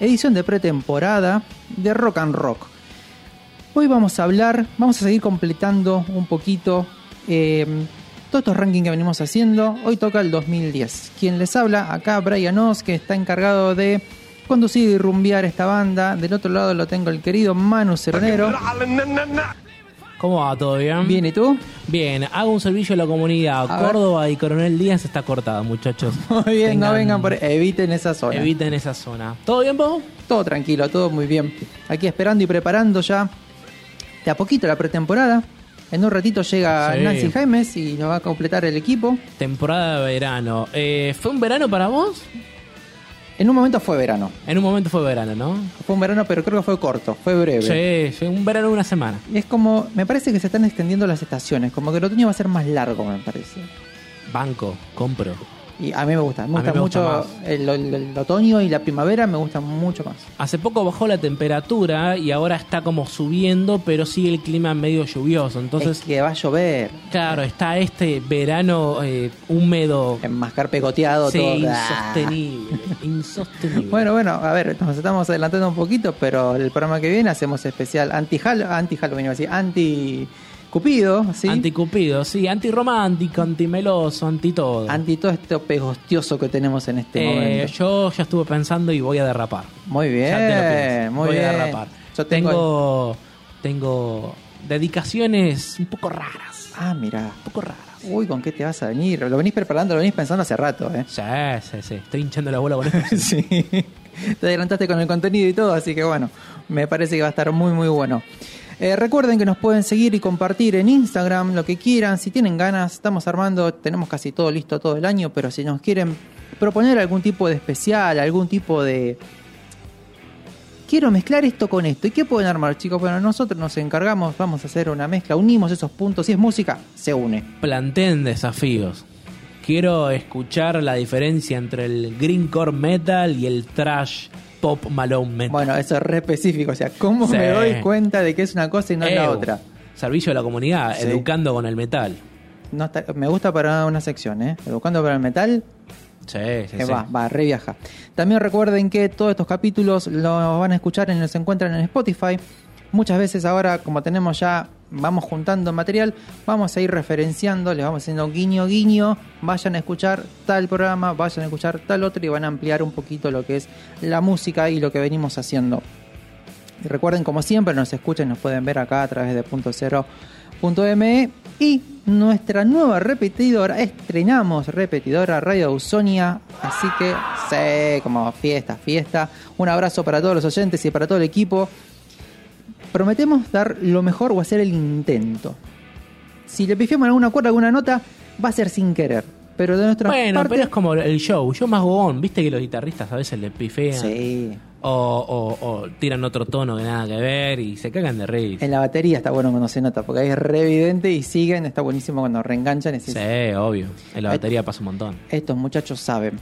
Edición, de pretemporada de Rock and Rock. Hoy vamos a hablar, vamos a seguir completando un poquito eh, todos estos rankings que venimos haciendo. Hoy toca el 2010. Quien les habla, acá Brian Oz, que está encargado de conducir y rumbear esta banda. Del otro lado lo tengo el querido Manu Cernero. ¿Cómo va? ¿Todo bien? Bien, ¿y tú? Bien, hago un servicio a la comunidad. A ver. Córdoba y Coronel Díaz está cortada, muchachos. Muy bien, no Tengan- vengan por... Eviten esa zona. Eviten esa zona. ¿Todo bien, vos? Todo tranquilo, todo muy bien. Aquí esperando y preparando ya de a poquito la pretemporada. En un ratito llega Sí. Nancy Jaimes y nos va a completar el equipo. Temporada de verano. Eh, ¿Fue un verano para vos? En un momento fue verano. En un momento fue verano, ¿no? Fue un verano, pero creo que fue corto, fue breve. Sí, sí, un verano de una semana. Y es como, me parece que se están extendiendo las estaciones, como que el otoño va a ser más largo, me parece. Banco, compro. Y a mí me gusta, me gusta me gusta mucho el, el- el otoño y la primavera, me gustan mucho más. Hace poco bajó la temperatura y ahora está como subiendo, pero sigue el clima medio lluvioso. Entonces, es que va a llover, claro, está este verano eh, húmedo. enmascar pegoteado Sí, todo. insostenible. insostenible. Bueno, bueno, a ver, nos estamos adelantando un poquito, pero el programa que viene hacemos especial anti-Halloween, anti Halloween, iba anti-Cupido, ¿sí? Anticupido, sí, antirromántico, antimeloso, anti todo. Anti todo esto pegostioso que tenemos en este Eh, momento. yo ya estuve pensando y voy a derrapar. Muy bien, Ya te lo muy voy bien. a derrapar. Yo tengo... tengo, tengo dedicaciones un poco raras. Ah, mira. Un poco raras. Uy, ¿con qué te vas a venir? Lo venís preparando, lo venís pensando hace rato, ¿eh? Sí, sí, sí. Estoy hinchando la bola con esto. sí. Te adelantaste con el contenido y todo, así que bueno, me parece que va a estar muy, muy bueno. Eh, recuerden que nos pueden seguir y compartir en Instagram lo que quieran. Si tienen ganas, estamos armando, tenemos casi todo listo todo el año, pero si nos quieren proponer algún tipo de especial, algún tipo de... Quiero mezclar esto con esto. ¿Y qué pueden armar, chicos? Bueno, nosotros nos encargamos, vamos a hacer una mezcla, unimos esos puntos. Si es música, se une. Planteen desafíos. Quiero escuchar la diferencia entre el greencore metal y el trash pop malone metal. Bueno, eso es re específico. O sea, ¿cómo Sí. me doy cuenta de que es una cosa y no es la otra? Servicio a la comunidad, Sí. educando con el metal. No está- me gusta para una sección, ¿eh? Educando para el metal, Sí, sí, que sí. va, va, re viaja. También recuerden que todos estos capítulos los van a escuchar y los encuentran en Spotify. Muchas veces ahora, como tenemos ya, vamos juntando material, vamos a ir referenciando, les vamos haciendo guiño, guiño, vayan a escuchar tal programa, vayan a escuchar tal otro y van a ampliar un poquito lo que es la música y lo que venimos haciendo. Recuerden, como siempre, nos escuchan, nos pueden ver acá a través de punto cero punto ME y nuestra nueva repetidora, estrenamos repetidora Radio Ausonia, así que sí, como fiesta, fiesta. Un abrazo para todos los oyentes y para todo el equipo. Prometemos dar lo mejor o hacer el intento. Si le pifiamos alguna cuerda, alguna nota, va a ser sin querer. Pero de nuestra Bueno, parte... pero es como el show, show más gogón. Viste que los guitarristas a veces le pifean. Sí. O, o- o tiran otro tono que nada que ver y se cagan de reír. En la batería está bueno cuando se nota, porque ahí es re evidente y siguen, está buenísimo cuando reenganchan Sí, obvio. En la batería pasa un montón. estos muchachos saben.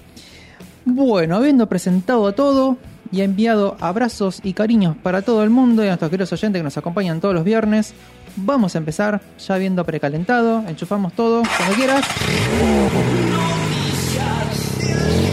Bueno, habiendo presentado todo y enviado abrazos y cariños para todo el mundo y a nuestros queridos oyentes que nos acompañan todos los viernes, vamos a empezar ya habiendo precalentado, enchufamos todo, cuando quieras. I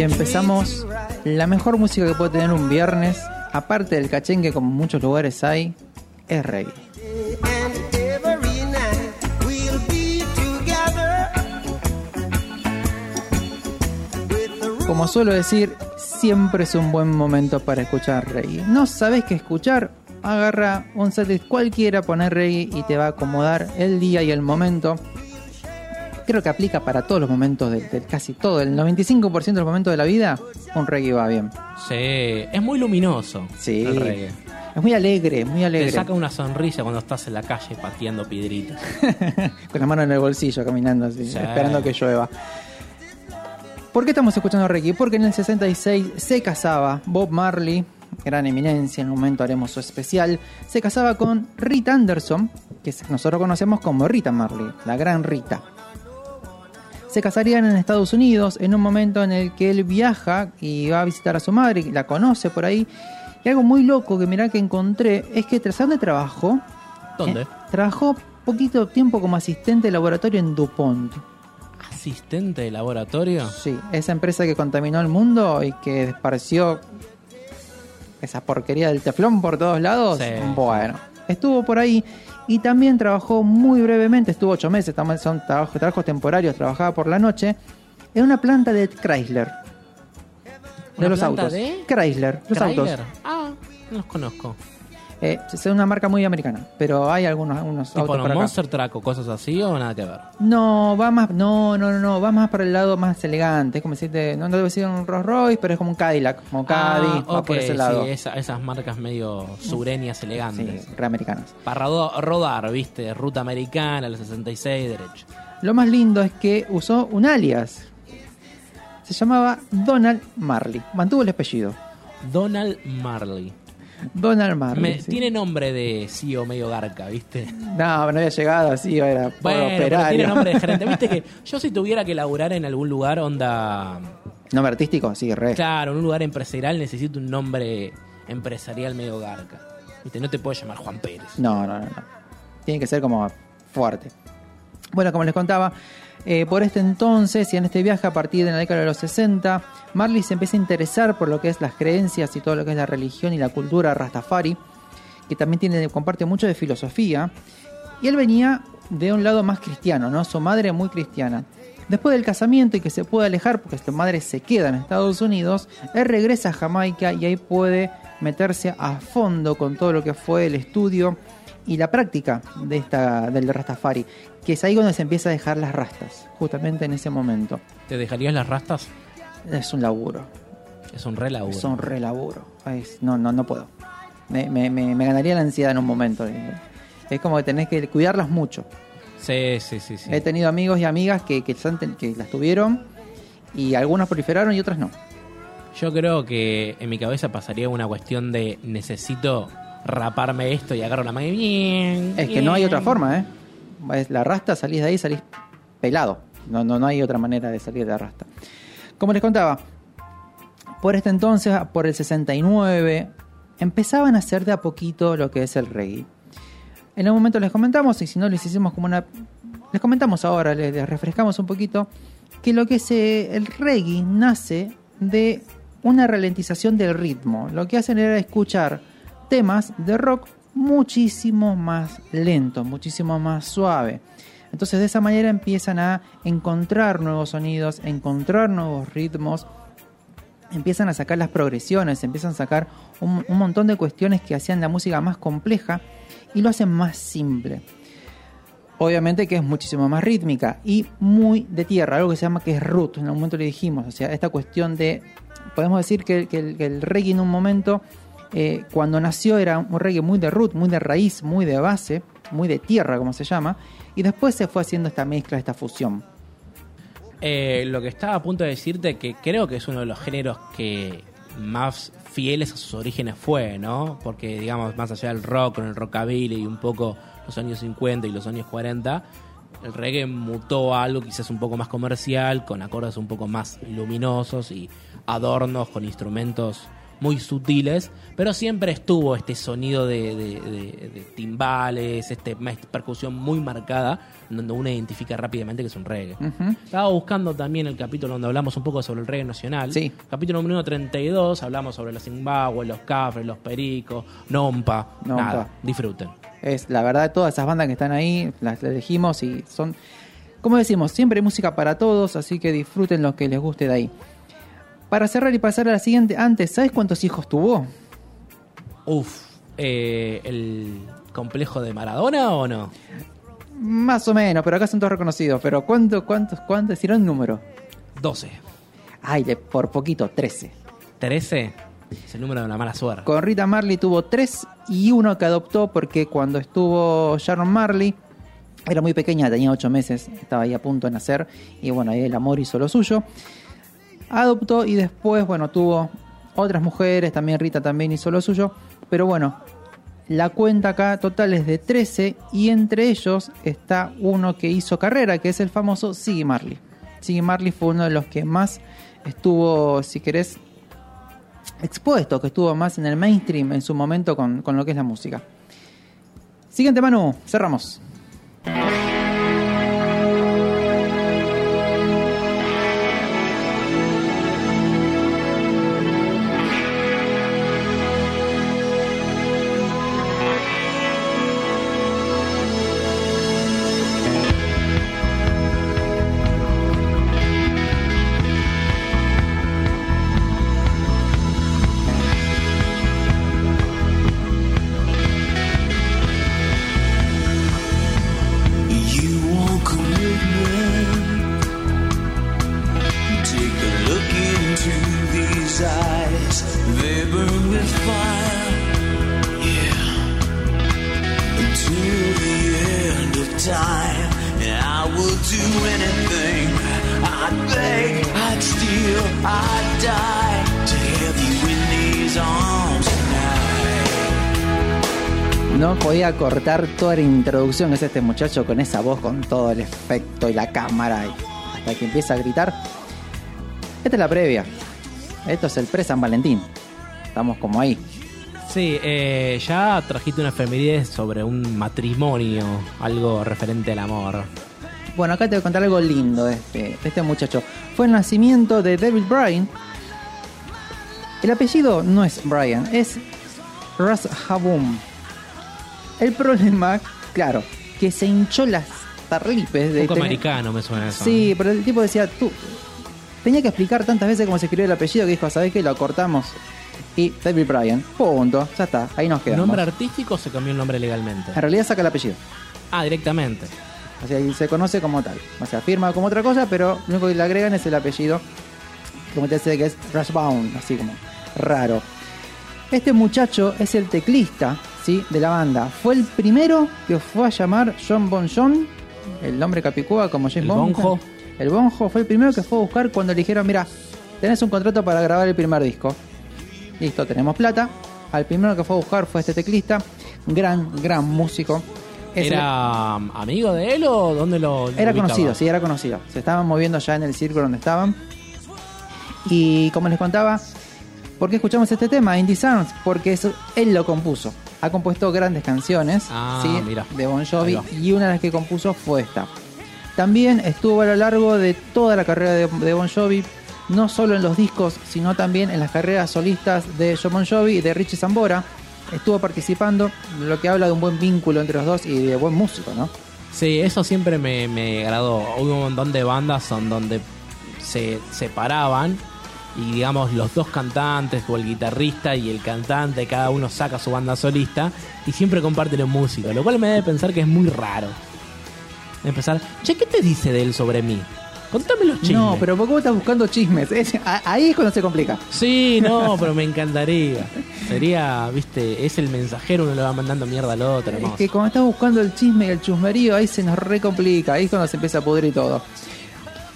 Y empezamos la mejor música que puede tener un viernes, aparte del cachengue como en muchos lugares hay, es reggae. Como suelo decir, siempre es un buen momento para escuchar reggae. No sabes qué escuchar, agarra un setlist cualquiera, poner reggae y te va a acomodar el día y el momento. Creo que aplica para todos los momentos, del, del casi todo, el 95% de los momentos de la vida, un reggae va bien. Sí, es muy luminoso. Sí, El reggae. es muy alegre, muy Te alegre. saca una sonrisa cuando estás en la calle pateando piedritas. con la mano en el bolsillo caminando así, Sí. esperando que llueva. ¿Por qué estamos escuchando reggae? Porque en el 66 se casaba Bob Marley, gran eminencia, en un momento haremos su especial, se casaba con Rita Anderson, que nosotros conocemos como Rita Marley, la gran Rita. Se casarían en Estados Unidos en un momento en el que él viaja y va a visitar a su madre, y la conoce por ahí. Y algo muy loco que mirá que encontré es que tras dónde trabajó, ¿Dónde? eh, trabajó poquito tiempo como asistente de laboratorio en DuPont. Asistente de laboratorio. Sí, esa empresa que contaminó el mundo y que esparció esa porquería del teflón por todos lados. Sí. Bueno, estuvo por ahí y también trabajó muy brevemente, estuvo ocho meses, son trabajos, trabajos temporarios, trabajaba por la noche, en una planta de Chrysler. De ¿Una los planta autos. de? Chrysler, los autos. Ah, no los conozco. Eh, es una marca muy americana, pero hay algunos, algunos autos por acá. Monster Truck o cosas así o nada que ver. No, va más, no, no, no, no, va más para el lado más elegante, es como decirte, no debe ser un Rolls Royce, pero es como un Cadillac, como Caddy, Ah, va por ese lado. sí, esa- esas marcas medio sureñas elegantes. Sí, reamericanas. Para rodo- rodar, viste, ruta americana, la 66 derecho. Lo más lindo es que usó un alias. Se llamaba Donald Marley. Mantuvo el apellido. Donald Marley. Me- sí. Tiene nombre de CEO medio garca, viste. No, no había llegado así, era por Bueno, pero operario. tiene nombre de gerente. Viste que yo si tuviera que laburar en algún lugar, onda... Nombre artístico, sí, re. Claro, en un lugar empresarial necesito un nombre empresarial medio garca. Viste, no te puedo llamar Juan Pérez. No, no, no, no. Tiene que ser como fuerte. Bueno, como les contaba, eh, por este entonces y en este viaje a partir de la década de los 60, Marley se empieza a interesar por lo que es las creencias y todo lo que es la religión y la cultura rastafari, que también tiene, comparte mucho de filosofía. Y él venía de un lado más cristiano, ¿no? Su madre muy cristiana. Después del casamiento y que se puede alejar porque su madre se queda en Estados Unidos, él regresa a Jamaica y ahí puede meterse a fondo con todo lo que fue el estudio y la práctica de esta, del Rastafari, que es ahí donde se empieza a dejar las rastas, justamente en ese momento. ¿Te dejarías las rastas? Es un laburo, Es un re laburo. es un re laburo. Es- no, no, no puedo. Me, me- me- me ganaría la ansiedad en un momento. Es como que tenés que cuidarlas mucho. Sí, sí, sí, sí. He tenido amigos y amigas que, que, las tuvieron y algunas proliferaron y otras no. Yo creo que en mi cabeza pasaría una cuestión de necesito raparme esto y agarro la mano y bien. Es que no hay otra forma, ¿eh? La rasta, salís de ahí, salís pelado. No, no, no hay otra manera de salir de la rasta. Como les contaba, por este entonces, por el 69, empezaban a hacer de a poquito lo que es el reggae. En un momento les comentamos, y si no les hicimos como una... Les comentamos ahora, les, les refrescamos un poquito, que lo que es eh, el reggae nace de una ralentización del ritmo. Lo que hacen era escuchar temas de rock muchísimo más lento, muchísimo más suave. Entonces de esa manera empiezan a encontrar nuevos sonidos, encontrar nuevos ritmos empiezan a sacar las progresiones, empiezan a sacar un, montón de cuestiones que hacían la música más compleja y lo hacen más simple. Obviamente que es muchísimo más rítmica y muy de tierra, algo que se llama que es root, en algún momento le dijimos, o sea, esta cuestión de, podemos decir que, que el reggae en un momento, eh, cuando nació era un reggae muy de root, muy de raíz, muy de base, muy de tierra, como se llama, y después se fue haciendo esta mezcla, esta fusión. Eh, lo que estaba a punto de decirte que creo que es uno de los géneros que más fieles a sus orígenes fue, ¿no? Porque, digamos, más allá del rock, con el rockabilly y un poco los años 50 y los años 40, el reggae mutó a algo quizás un poco más comercial, con acordes un poco más luminosos y adornos con instrumentos muy sutiles, pero siempre estuvo este sonido de, de- de- de timbales, este, una percusión muy marcada, donde uno identifica rápidamente que es un reggae. Estaba buscando también el capítulo donde hablamos un poco sobre el reggae nacional. Sí. Capítulo número 32, hablamos sobre los Zimbabue, los Cafres, los Pericos, Nompa. Nompa. Nada, disfruten. Es la verdad, todas esas bandas que están ahí, las elegimos y son, como decimos, siempre música para todos, así que disfruten lo que les guste de ahí. Para cerrar y pasar a la siguiente, antes, ¿sabes cuántos hijos tuvo? Uf, eh, ¿el complejo de Maradona o no? Más o menos, pero acá son todos reconocidos. Pero ¿cuántos, cuántos, cuántos? Hicieron un número. 12. Ay, de, por poquito, 13. 13 es el número de la mala suerte. Con Rita Marley tuvo tres y uno que adoptó porque cuando estuvo Sharon Marley era muy pequeña, tenía ocho meses, estaba ahí a punto de nacer y bueno, ahí el amor hizo lo suyo. Adoptó y después, bueno, tuvo otras mujeres, también Rita también hizo lo suyo, pero bueno, la cuenta acá total es de 13 y entre ellos está uno que hizo carrera, que es el famoso Siggy Marley. Siggy Marley fue uno de los que más estuvo, si querés, expuesto, que estuvo más en el mainstream en su momento con, con lo que es la música. Siguiente Manu, cerramos. Toda la introducción que es este muchacho con esa voz, con todo el efecto y la cámara, y hasta que empieza a gritar. Esta es la previa. Esto es el pre-San Valentín. Estamos como ahí. Sí, eh, ya trajiste una efeméride sobre un matrimonio, algo referente al amor. Bueno, acá te voy a contar algo lindo de este, de este muchacho. Fue el nacimiento de David Bryan. El apellido no es Bryan, es Ras Habum. El problema, claro, que se hinchó las tarlipes de Un poco tener- americano me suena eso. Sí, pero el tipo decía, tú. Tenía que explicar tantas veces cómo se escribió el apellido que dijo, ¿sabés qué? Lo cortamos. Y David Bryan, punto, ya está, ahí nos quedamos. ¿Nombre artístico o se cambió el nombre legalmente? En realidad saca el apellido. Ah, directamente. O sea, y se conoce como tal. O sea, firma como otra cosa, pero lo único que le agregan es el apellido. Como te dice que es Rushbound, así como raro. Este muchacho es el teclista, ¿sí? De la banda. Fue el primero que fue a llamar John Bon John, el hombre capicúa como James El Bond. Bonjo. El Bonjo fue el primero que fue a buscar cuando le dijeron, mira, tenés un contrato para grabar el primer disco. Listo, tenemos plata. Al primero que fue a buscar fue este teclista, gran, gran músico. Es ¿Era amigo de él o dónde lo era ubicaba? conocido, sí, era conocido. Se estaban moviendo ya en el círculo donde estaban. Y como les contaba, ¿por qué escuchamos este tema, Indie Sounds? Porque eso, él lo compuso. Ha compuesto grandes canciones Ah, ¿sí? mira. de Bon Jovi y una de las que compuso fue esta. También estuvo a lo largo de toda la carrera de, de Bon Jovi, no solo en los discos, sino también en las carreras solistas de John Bon Jovi y de Richie Zambora. Estuvo participando, lo que habla de un buen vínculo entre los dos y de buen músico, ¿no? Sí, eso siempre me, me agradó. Hubo un montón de bandas donde se separaban y digamos los dos cantantes o el guitarrista y el cantante, cada uno saca su banda solista y siempre comparten en música, lo cual me debe pensar que es muy raro. Empezar, che, ¿qué te dice de él sobre mí? Contame los chismes. No, pero ¿por qué vos estás buscando chismes? Es- ahí es cuando se complica. Sí, no, pero me encantaría. Sería, viste, es el mensajero, uno le va mandando mierda al otro. Es que cuando estás buscando el chisme y el chusmerío, ahí se nos recomplica, ahí es cuando se empieza a pudrir todo.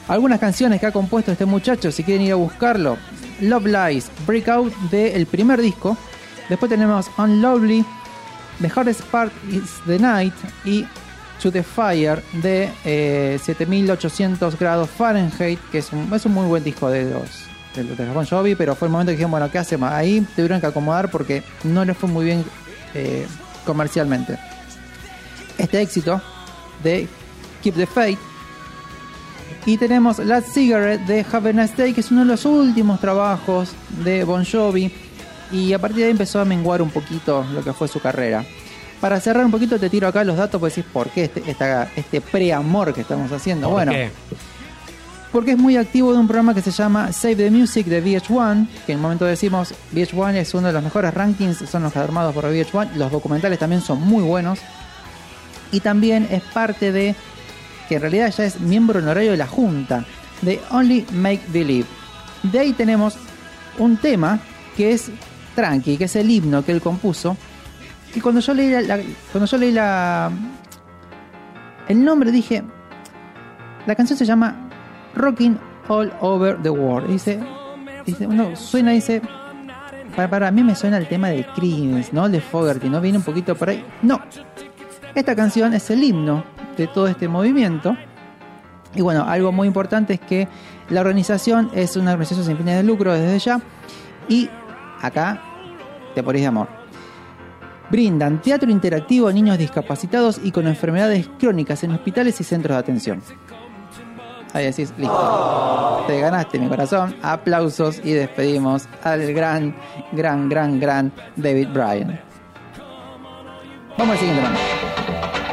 Algunas canciones que ha compuesto este muchacho, si quieren ir a buscarlo, Love Lies, Breakout del primer disco. Después tenemos Unlovely, The Hardest Part is the Night y To the Fire de eh, 7800 grados Fahrenheit, que es un, es un muy buen disco de los de, de Bon Jovi, pero fue el momento que dijeron, bueno, ¿qué hacemos? Ahí tuvieron que acomodar porque no les fue muy bien eh, comercialmente. Este éxito de Keep the Faith y tenemos Last Cigarette de Have a Nice Day, que es uno de los últimos trabajos de Bon Jovi. Y a partir de ahí empezó a menguar un poquito lo que fue su carrera. Para cerrar un poquito, te tiro acá los datos, pues decís, ¿por qué este, esta- este preamor que estamos haciendo? ¿Por bueno, qué? porque es muy activo de un programa que se llama Save the Music de VH1, que en un momento decimos VH1 es uno de los mejores rankings, son los armados por VH1, los documentales también son muy buenos, y también es parte de, en realidad ya es miembro honorario de la Junta, de Only Make Believe. De ahí tenemos un tema que es Tranqui, que es el himno que él compuso, que cuando yo leí la, cuando yo leí la el nombre dije la canción se llama Rocking All Over the World. Dice, dice suena, dice, para, para mí me suena el tema de Creedence, ¿no? De Fogerty, ¿no? Viene un poquito por ahí. No. Esta canción es el himno de todo este movimiento. Y bueno, algo muy importante es que la organización es una organización sin fines de lucro desde ya. Y acá te morís de amor. Brindan teatro interactivo a niños discapacitados y con enfermedades crónicas en hospitales y centros de atención. Ahí decís, listo. Te ganaste mi corazón. Aplausos y despedimos al gran, gran, gran, gran David Bryan. Vamos al siguiente mano.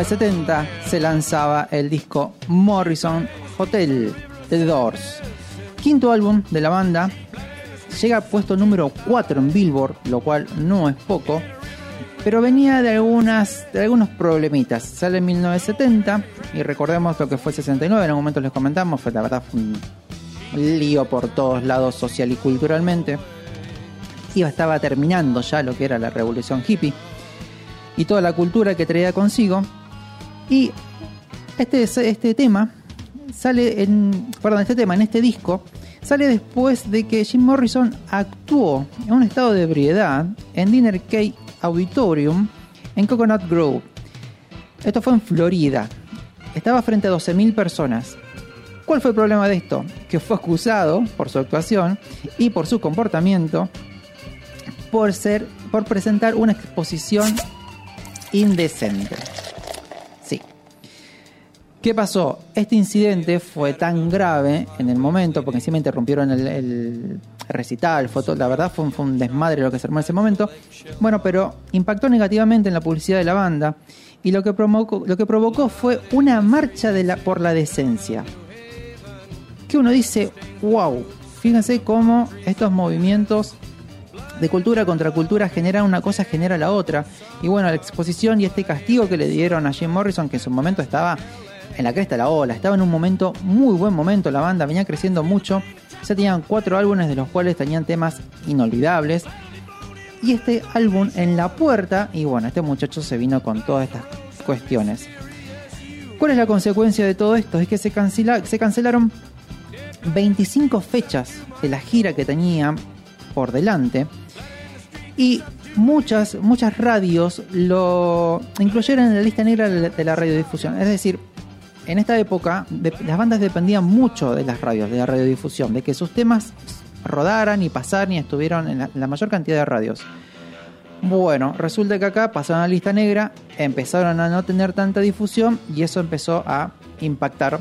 1970 se lanzaba el disco Morrison Hotel The Doors. Quinto álbum de la banda. Llega puesto número 4 en Billboard, lo cual no es poco. Pero venía de, algunas, de algunos problemitas. Sale en 1970 y recordemos lo que fue el 69, en algún momento les comentamos, fue la verdad un lío por todos lados social y culturalmente. Iba, estaba terminando ya lo que era la revolución hippie y toda la cultura que traía consigo. Y este, este tema sale en. Perdón, este tema en este disco sale después de que Jim Morrison actuó en un estado de ebriedad en Dinner Cake Auditorium en Coconut Grove. Esto fue en Florida. Estaba frente a 12.000 personas. ¿Cuál fue el problema de esto? Que fue acusado por su actuación y por su comportamiento por ser por presentar una exposición indecente. ¿Qué pasó? Este incidente fue tan grave en el momento, porque encima interrumpieron el, recital, todo- la verdad fue un, desmadre lo que se armó en ese momento. Bueno, pero impactó negativamente en la publicidad de la banda y lo que provocó, fue una marcha por la decencia. Que uno dice, wow, fíjense cómo estos movimientos de cultura contra cultura genera una cosa, genera la otra. Y bueno, la exposición y este castigo que le dieron a Jim Morrison, que en su momento estaba en la cresta de la ola, estaba en un momento, muy buen momento, la banda venía creciendo mucho, ya tenían cuatro álbumes de los cuales tenían temas inolvidables. Y este álbum en la puerta, y bueno, este muchacho se vino con todas estas cuestiones. ¿Cuál es la consecuencia de todo esto? Es que se, cancela- se cancelaron 25 fechas de la gira que tenía por delante. Y muchas, muchas radios lo incluyeron en la lista negra de la radiodifusión. Es decir, en esta época las bandas dependían mucho de las radios, de la radiodifusión, de que sus temas rodaran y pasaran y estuvieron en la, en la mayor cantidad de radios. Bueno, resulta que acá pasaron a la lista negra, empezaron a no tener tanta difusión y eso empezó a impactar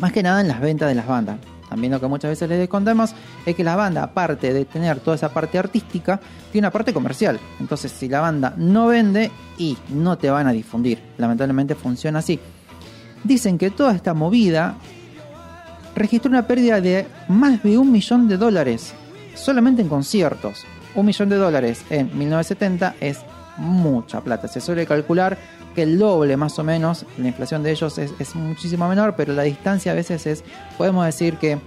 más que nada en las ventas de las bandas. También lo que muchas veces les contamos es que la banda, aparte de tener toda esa parte artística, tiene una parte comercial. Entonces, si la banda no vende y no te van a difundir, lamentablemente funciona así. Dicen que toda esta movida registró una pérdida de más de un millón de dólares solamente en conciertos. Un millón de dólares en 1970 es mucha plata. Se suele calcular que el doble más o menos, la inflación de ellos es, muchísimo menor, pero la distancia a veces es, podemos decir que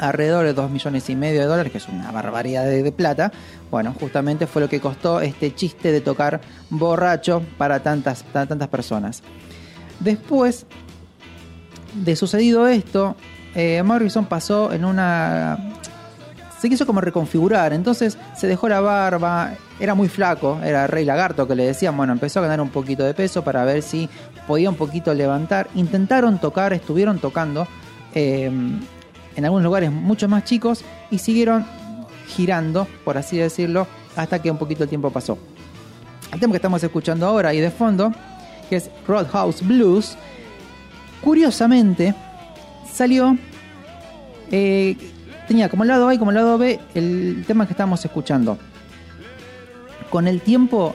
alrededor de 2 millones y medio de dólares, que es una barbaridad de, de plata. Bueno, justamente fue lo que costó este chiste de tocar borracho para tantas, para tantas personas. Después de sucedido esto, eh, Morrison pasó en una... Se quiso como reconfigurar, entonces se dejó la barba, era muy flaco, era Rey Lagarto que le decían, bueno, empezó a ganar un poquito de peso para ver si podía un poquito levantar. Intentaron tocar, estuvieron tocando eh, en algunos lugares mucho más chicos y siguieron girando, por así decirlo, hasta que un poquito el tiempo pasó. El tema que estamos escuchando ahora y de fondo, que es Roadhouse Blues, curiosamente salió eh, tenía como lado A y como lado B el tema que estamos escuchando. Con el tiempo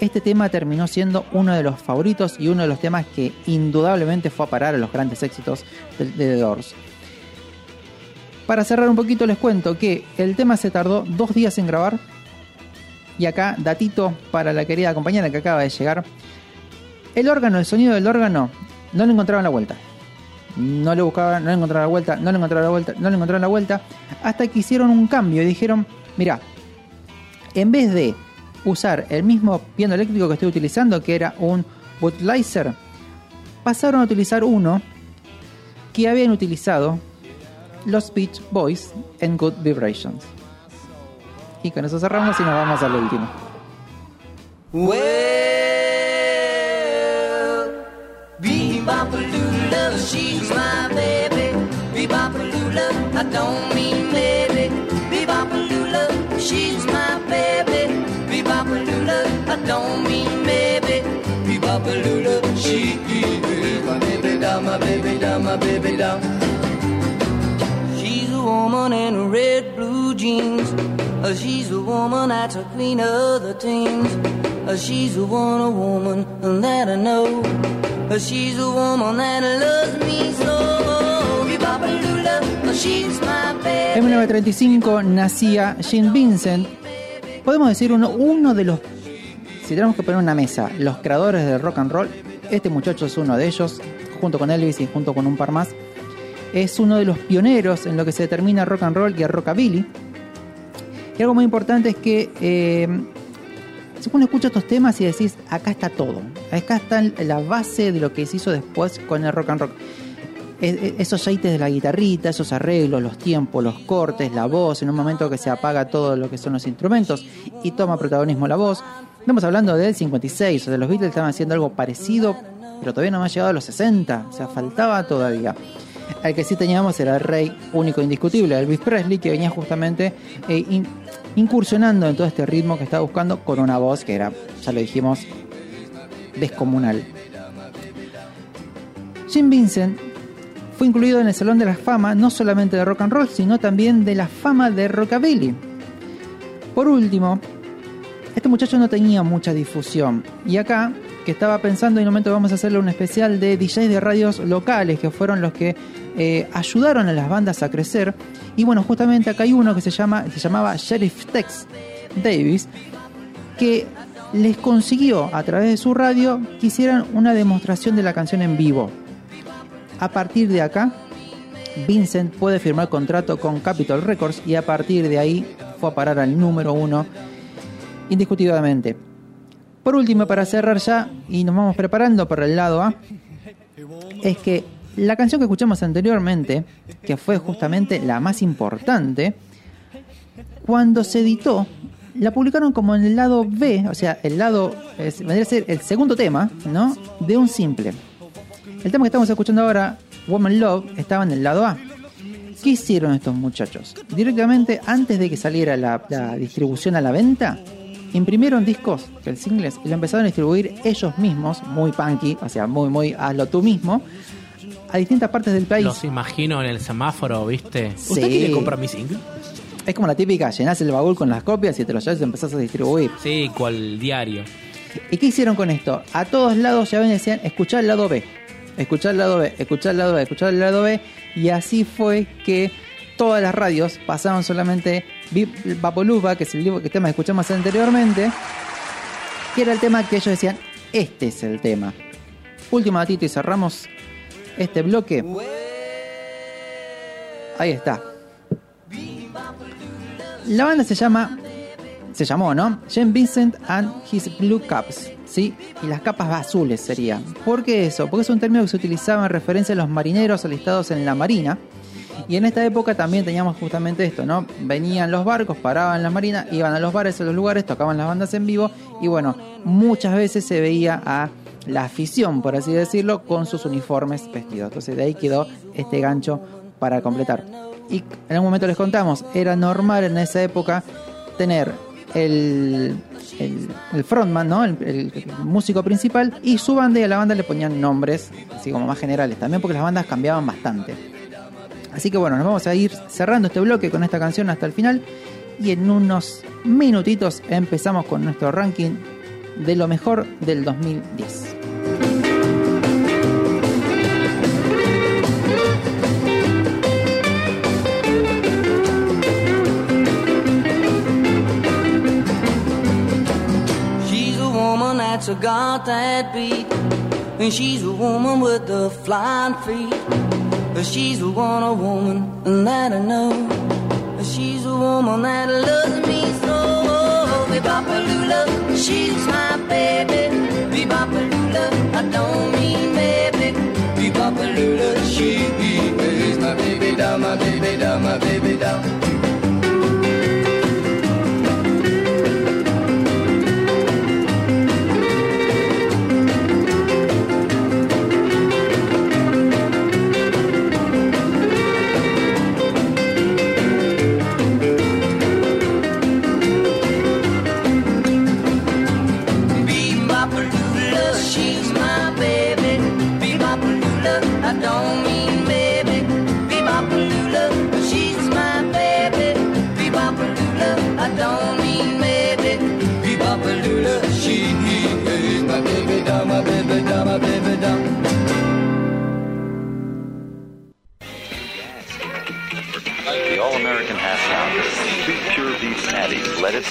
este tema terminó siendo uno de los favoritos y uno de los temas que indudablemente fue a parar a los grandes éxitos de, de The Doors. Para cerrar un poquito les cuento que el tema se tardó dos días en grabar. Y acá datito para la querida compañera que acaba de llegar el órgano, el sonido del órgano, no le encontraban la vuelta. No le buscaban, no le encontraban la vuelta, no le encontraban la vuelta, no le encontraban la vuelta. Hasta que hicieron un cambio y dijeron, mira, en vez de usar el mismo piano eléctrico que estoy utilizando, que era un Budweiser, pasaron a utilizar uno que habían utilizado los Beach Boys en Good Vibrations. Y con eso cerramos y nos vamos al último. Bebop-a-lula, I don't mean maybe. Bebop-a-lula, she's my baby. Bebop-a-lula, I don't mean maybe. Bebop-a-lula, she is my baby doll, my baby doll, my baby doll. She's a woman in red blue jeans. Uh, she's a woman that's a queen of the teens. Uh, she's a woman that I know. Uh, she's a woman that loves me so. En 1935 nacía Gene Vincent. Podemos decir uno, de los, si tenemos que poner una mesa, los creadores del rock and roll. Este muchacho es uno de ellos, junto con Elvis y junto con un par más. Es uno de los pioneros en lo que se determina rock and roll y el rockabilly. Y algo muy importante es que eh, si uno escucha estos temas y decís, acá está todo, acá está la base de lo que se hizo después con el rock and roll. Es- es- Esos yaites de la guitarrita, esos arreglos, los tiempos, los cortes, la voz, en un momento que se apaga todo lo que son los instrumentos y toma protagonismo la voz. Estamos hablando del 56, o sea, los Beatles estaban haciendo algo parecido, pero todavía no había llegado a los 60, o sea, faltaba todavía. El que sí teníamos era el rey único e indiscutible, Elvis Presley, que venía justamente eh, in- incursionando en todo este ritmo que estaba buscando con una voz que era, ya lo dijimos, descomunal. Jim Vincent incluido en el Salón de la Fama no solamente de rock and roll, sino también de la fama de rockabilly. Por último, este muchacho no tenía mucha difusión. Y acá, que estaba pensando en un momento vamos a hacerle un especial de DJs de radios locales, que fueron los que eh, ayudaron a las bandas a crecer. Y bueno, justamente acá hay uno que se, llama, se llamaba Sheriff Tex Davis, que les consiguió a través de su radio que hicieran una demostración de la canción en vivo. A partir de acá, Vincent puede firmar contrato con Capitol Records y a partir de ahí fue a parar al número uno indiscutiblemente. Por último, para cerrar ya y nos vamos preparando para el lado A, es que la canción que escuchamos anteriormente, que fue justamente la más importante, cuando se editó la publicaron como en el lado B, o sea, el lado, es- vendría a ser el segundo tema, ¿no? De un simple. El tema que estamos escuchando ahora, Woman Love, estaba en el lado A. ¿Qué hicieron estos muchachos? Directamente, antes de que saliera la, la distribución a la venta, imprimieron discos, el singles, y lo empezaron a distribuir ellos mismos, muy punky, o sea, muy, muy hazlo tú mismo, a distintas partes del país. Los imagino en el semáforo, ¿viste? Sí. ¿Usted quiere comprar mi single? Es como la típica, llenás el baúl con las copias y te los llevas y empezás a distribuir. Sí, cual diario. ¿Y qué hicieron con esto? A todos lados ya ven y decían, escuchá el lado B, escuchá el lado B, escuchá el lado B, escuchá el lado B. Y así fue que todas las radios pasaron solamente Vapoluva, que es el que tema que escuchamos anteriormente, que era el tema que ellos decían, este es el tema. Último datito y cerramos este bloque. Ahí está. La banda se llama se llamó, ¿no? Jane Vincent and His Blue Caps, ¿sí? Y las capas azules sería. ¿Por qué eso? Porque es un término que se utilizaba en referencia a los marineros alistados en la marina. Y en esta época también teníamos justamente esto, ¿no? Venían los barcos, paraban la marina, iban a los bares, a los lugares, tocaban las bandas en vivo y bueno, muchas veces se veía a la afición, por así decirlo, con sus uniformes vestidos. Entonces de ahí quedó este gancho para completar. Y en algún momento les contamos, era normal en esa época tener el, el, frontman, ¿no? El músico principal y su banda y a la banda le ponían nombres, así como más generales también, porque las bandas cambiaban bastante. Así que bueno, nos vamos a ir cerrando este bloque con esta canción hasta el final y en unos minutitos empezamos con nuestro ranking de lo mejor del 2010. That's a got that beat. And she's a woman with the flying feet. She's a one a woman and that I know. She's a woman that loves me so. Bebopalula, she's my baby. Bebopalula, I don't mean baby. Bebopalula, she is my baby doll, my baby doll, my baby doll.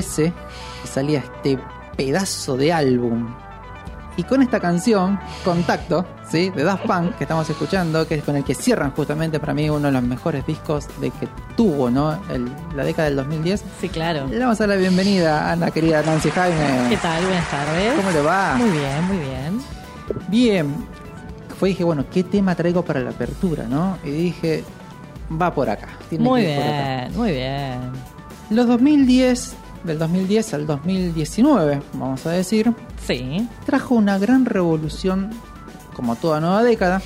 2013 y salía este pedazo de álbum. Y con esta canción, Contacto, ¿sí? de Daft Punk, que estamos escuchando, que es con el que cierran justamente para mí uno de los mejores discos de que tuvo ¿no? El- la década del 2010. Sí, claro. Le damos a la bienvenida a la querida Nancy Jaime. ¿Qué tal? Buenas tardes. ¿Cómo le va? Muy bien, muy bien. Bien. Fue dije, bueno, ¿qué tema traigo para la apertura, no? Y dije, va por acá. tiene Muy que ir por acá. bien, muy bien. Los 2010, del 2010 al 2019, vamos a decir, Sí. trajo una gran revolución, como toda nueva década,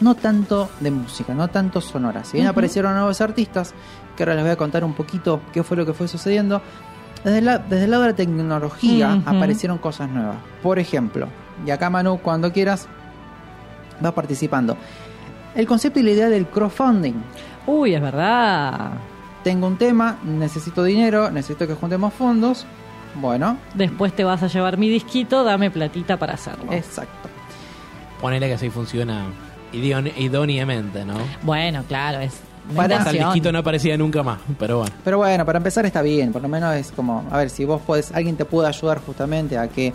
no tanto de música, no tanto sonora. Si bien aparecieron nuevos artistas, que ahora les voy a contar un poquito qué fue lo que fue sucediendo, desde, la- desde el lado de la tecnología aparecieron cosas nuevas. Por ejemplo, y acá Manu, cuando quieras, va participando. El concepto y la idea del crowdfunding. Uy, es verdad. Tengo un tema, necesito dinero, necesito que juntemos fondos. Bueno, Después te vas a llevar mi disquito, dame platita para hacerlo. exacto. Ponele que así funciona idón- idóneamente, ¿no? Bueno, claro, es Para- Hasta el disquito no aparecía nunca más, pero bueno. Pero bueno, para empezar está bien, por lo menos es como, a ver, si vos podés, alguien te puede ayudar justamente a que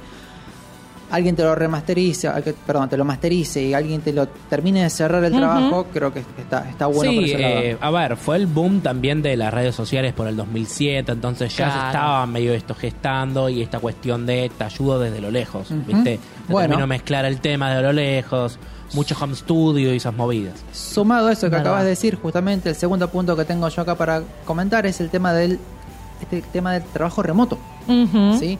alguien te lo remasterice, perdón, te lo masterice y alguien te lo termine de cerrar el trabajo, creo que está, está bueno por sí, lado. eh, a ver, fue el boom también de las redes sociales por el 2007, entonces ya se Claro. estaba medio esto gestando y esta cuestión de te ayudo desde lo lejos, Ujú. ¿viste? Te Bueno. termino mezclar el tema de lo lejos, mucho home studio y esas movidas. Sumado a eso que acabas de decir, justamente el segundo punto que tengo yo acá para comentar es el tema del este tema del trabajo remoto. ¿sí?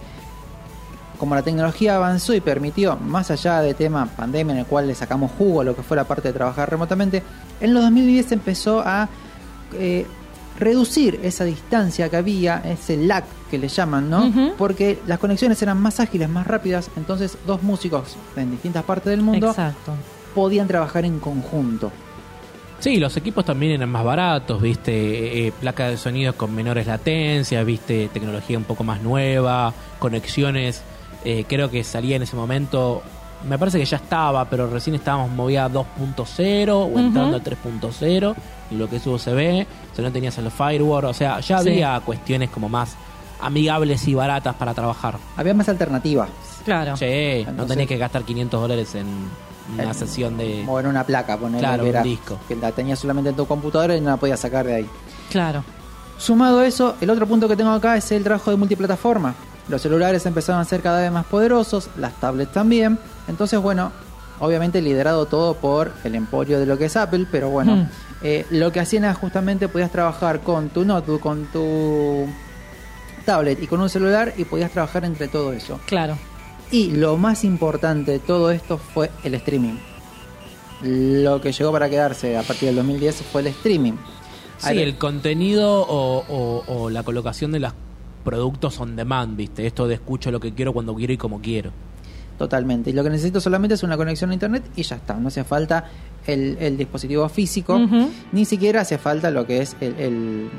Como la tecnología avanzó y permitió, más allá de tema pandemia en el cual le sacamos jugo a lo que fue la parte de trabajar remotamente, en los 2010 empezó a eh, reducir esa distancia que había, ese lag que le llaman, ¿no? Porque las conexiones eran más ágiles, más rápidas, entonces dos músicos en distintas partes del mundo Exacto. podían trabajar en conjunto. Sí, los equipos también eran más baratos, viste, Eh, eh, placa de sonido con menores latencias, viste, tecnología un poco más nueva, conexiones, eh, creo que salía en ese momento, me parece que ya estaba, pero recién estábamos movida a 2.0 o entrando a 3.0, y lo que es USB, si no tenías el firewall, o sea, ya Sí. había cuestiones como más amigables y baratas para trabajar. Había más alternativas. Claro. Sí, no tenías que gastar 500 dólares en una En- sesión de... O en una placa, poner Claro, un disco. que la tenías solamente en tu computadora y no la podías sacar de ahí. Claro. Sumado a eso, el otro punto que tengo acá es el trabajo de multiplataforma. Los celulares empezaron a ser cada vez más poderosos, las tablets también. Entonces, bueno, obviamente liderado todo por el emporio de lo que es Apple, pero bueno, Mm. eh, lo que hacían era justamente podías trabajar con tu notebook, con tu tablet y con un celular y podías trabajar entre todo eso. Claro. Y lo más importante de todo esto fue el streaming. Lo que llegó para quedarse a partir del 2010 fue el streaming. Sí, el contenido o, o- o la colocación de los productos on demand, ¿viste? Esto de escucho lo que quiero cuando quiero y como quiero. Totalmente. Y lo que necesito solamente es una conexión a internet y ya está. No hace falta el, el dispositivo físico, ni siquiera hace falta lo que es el, el-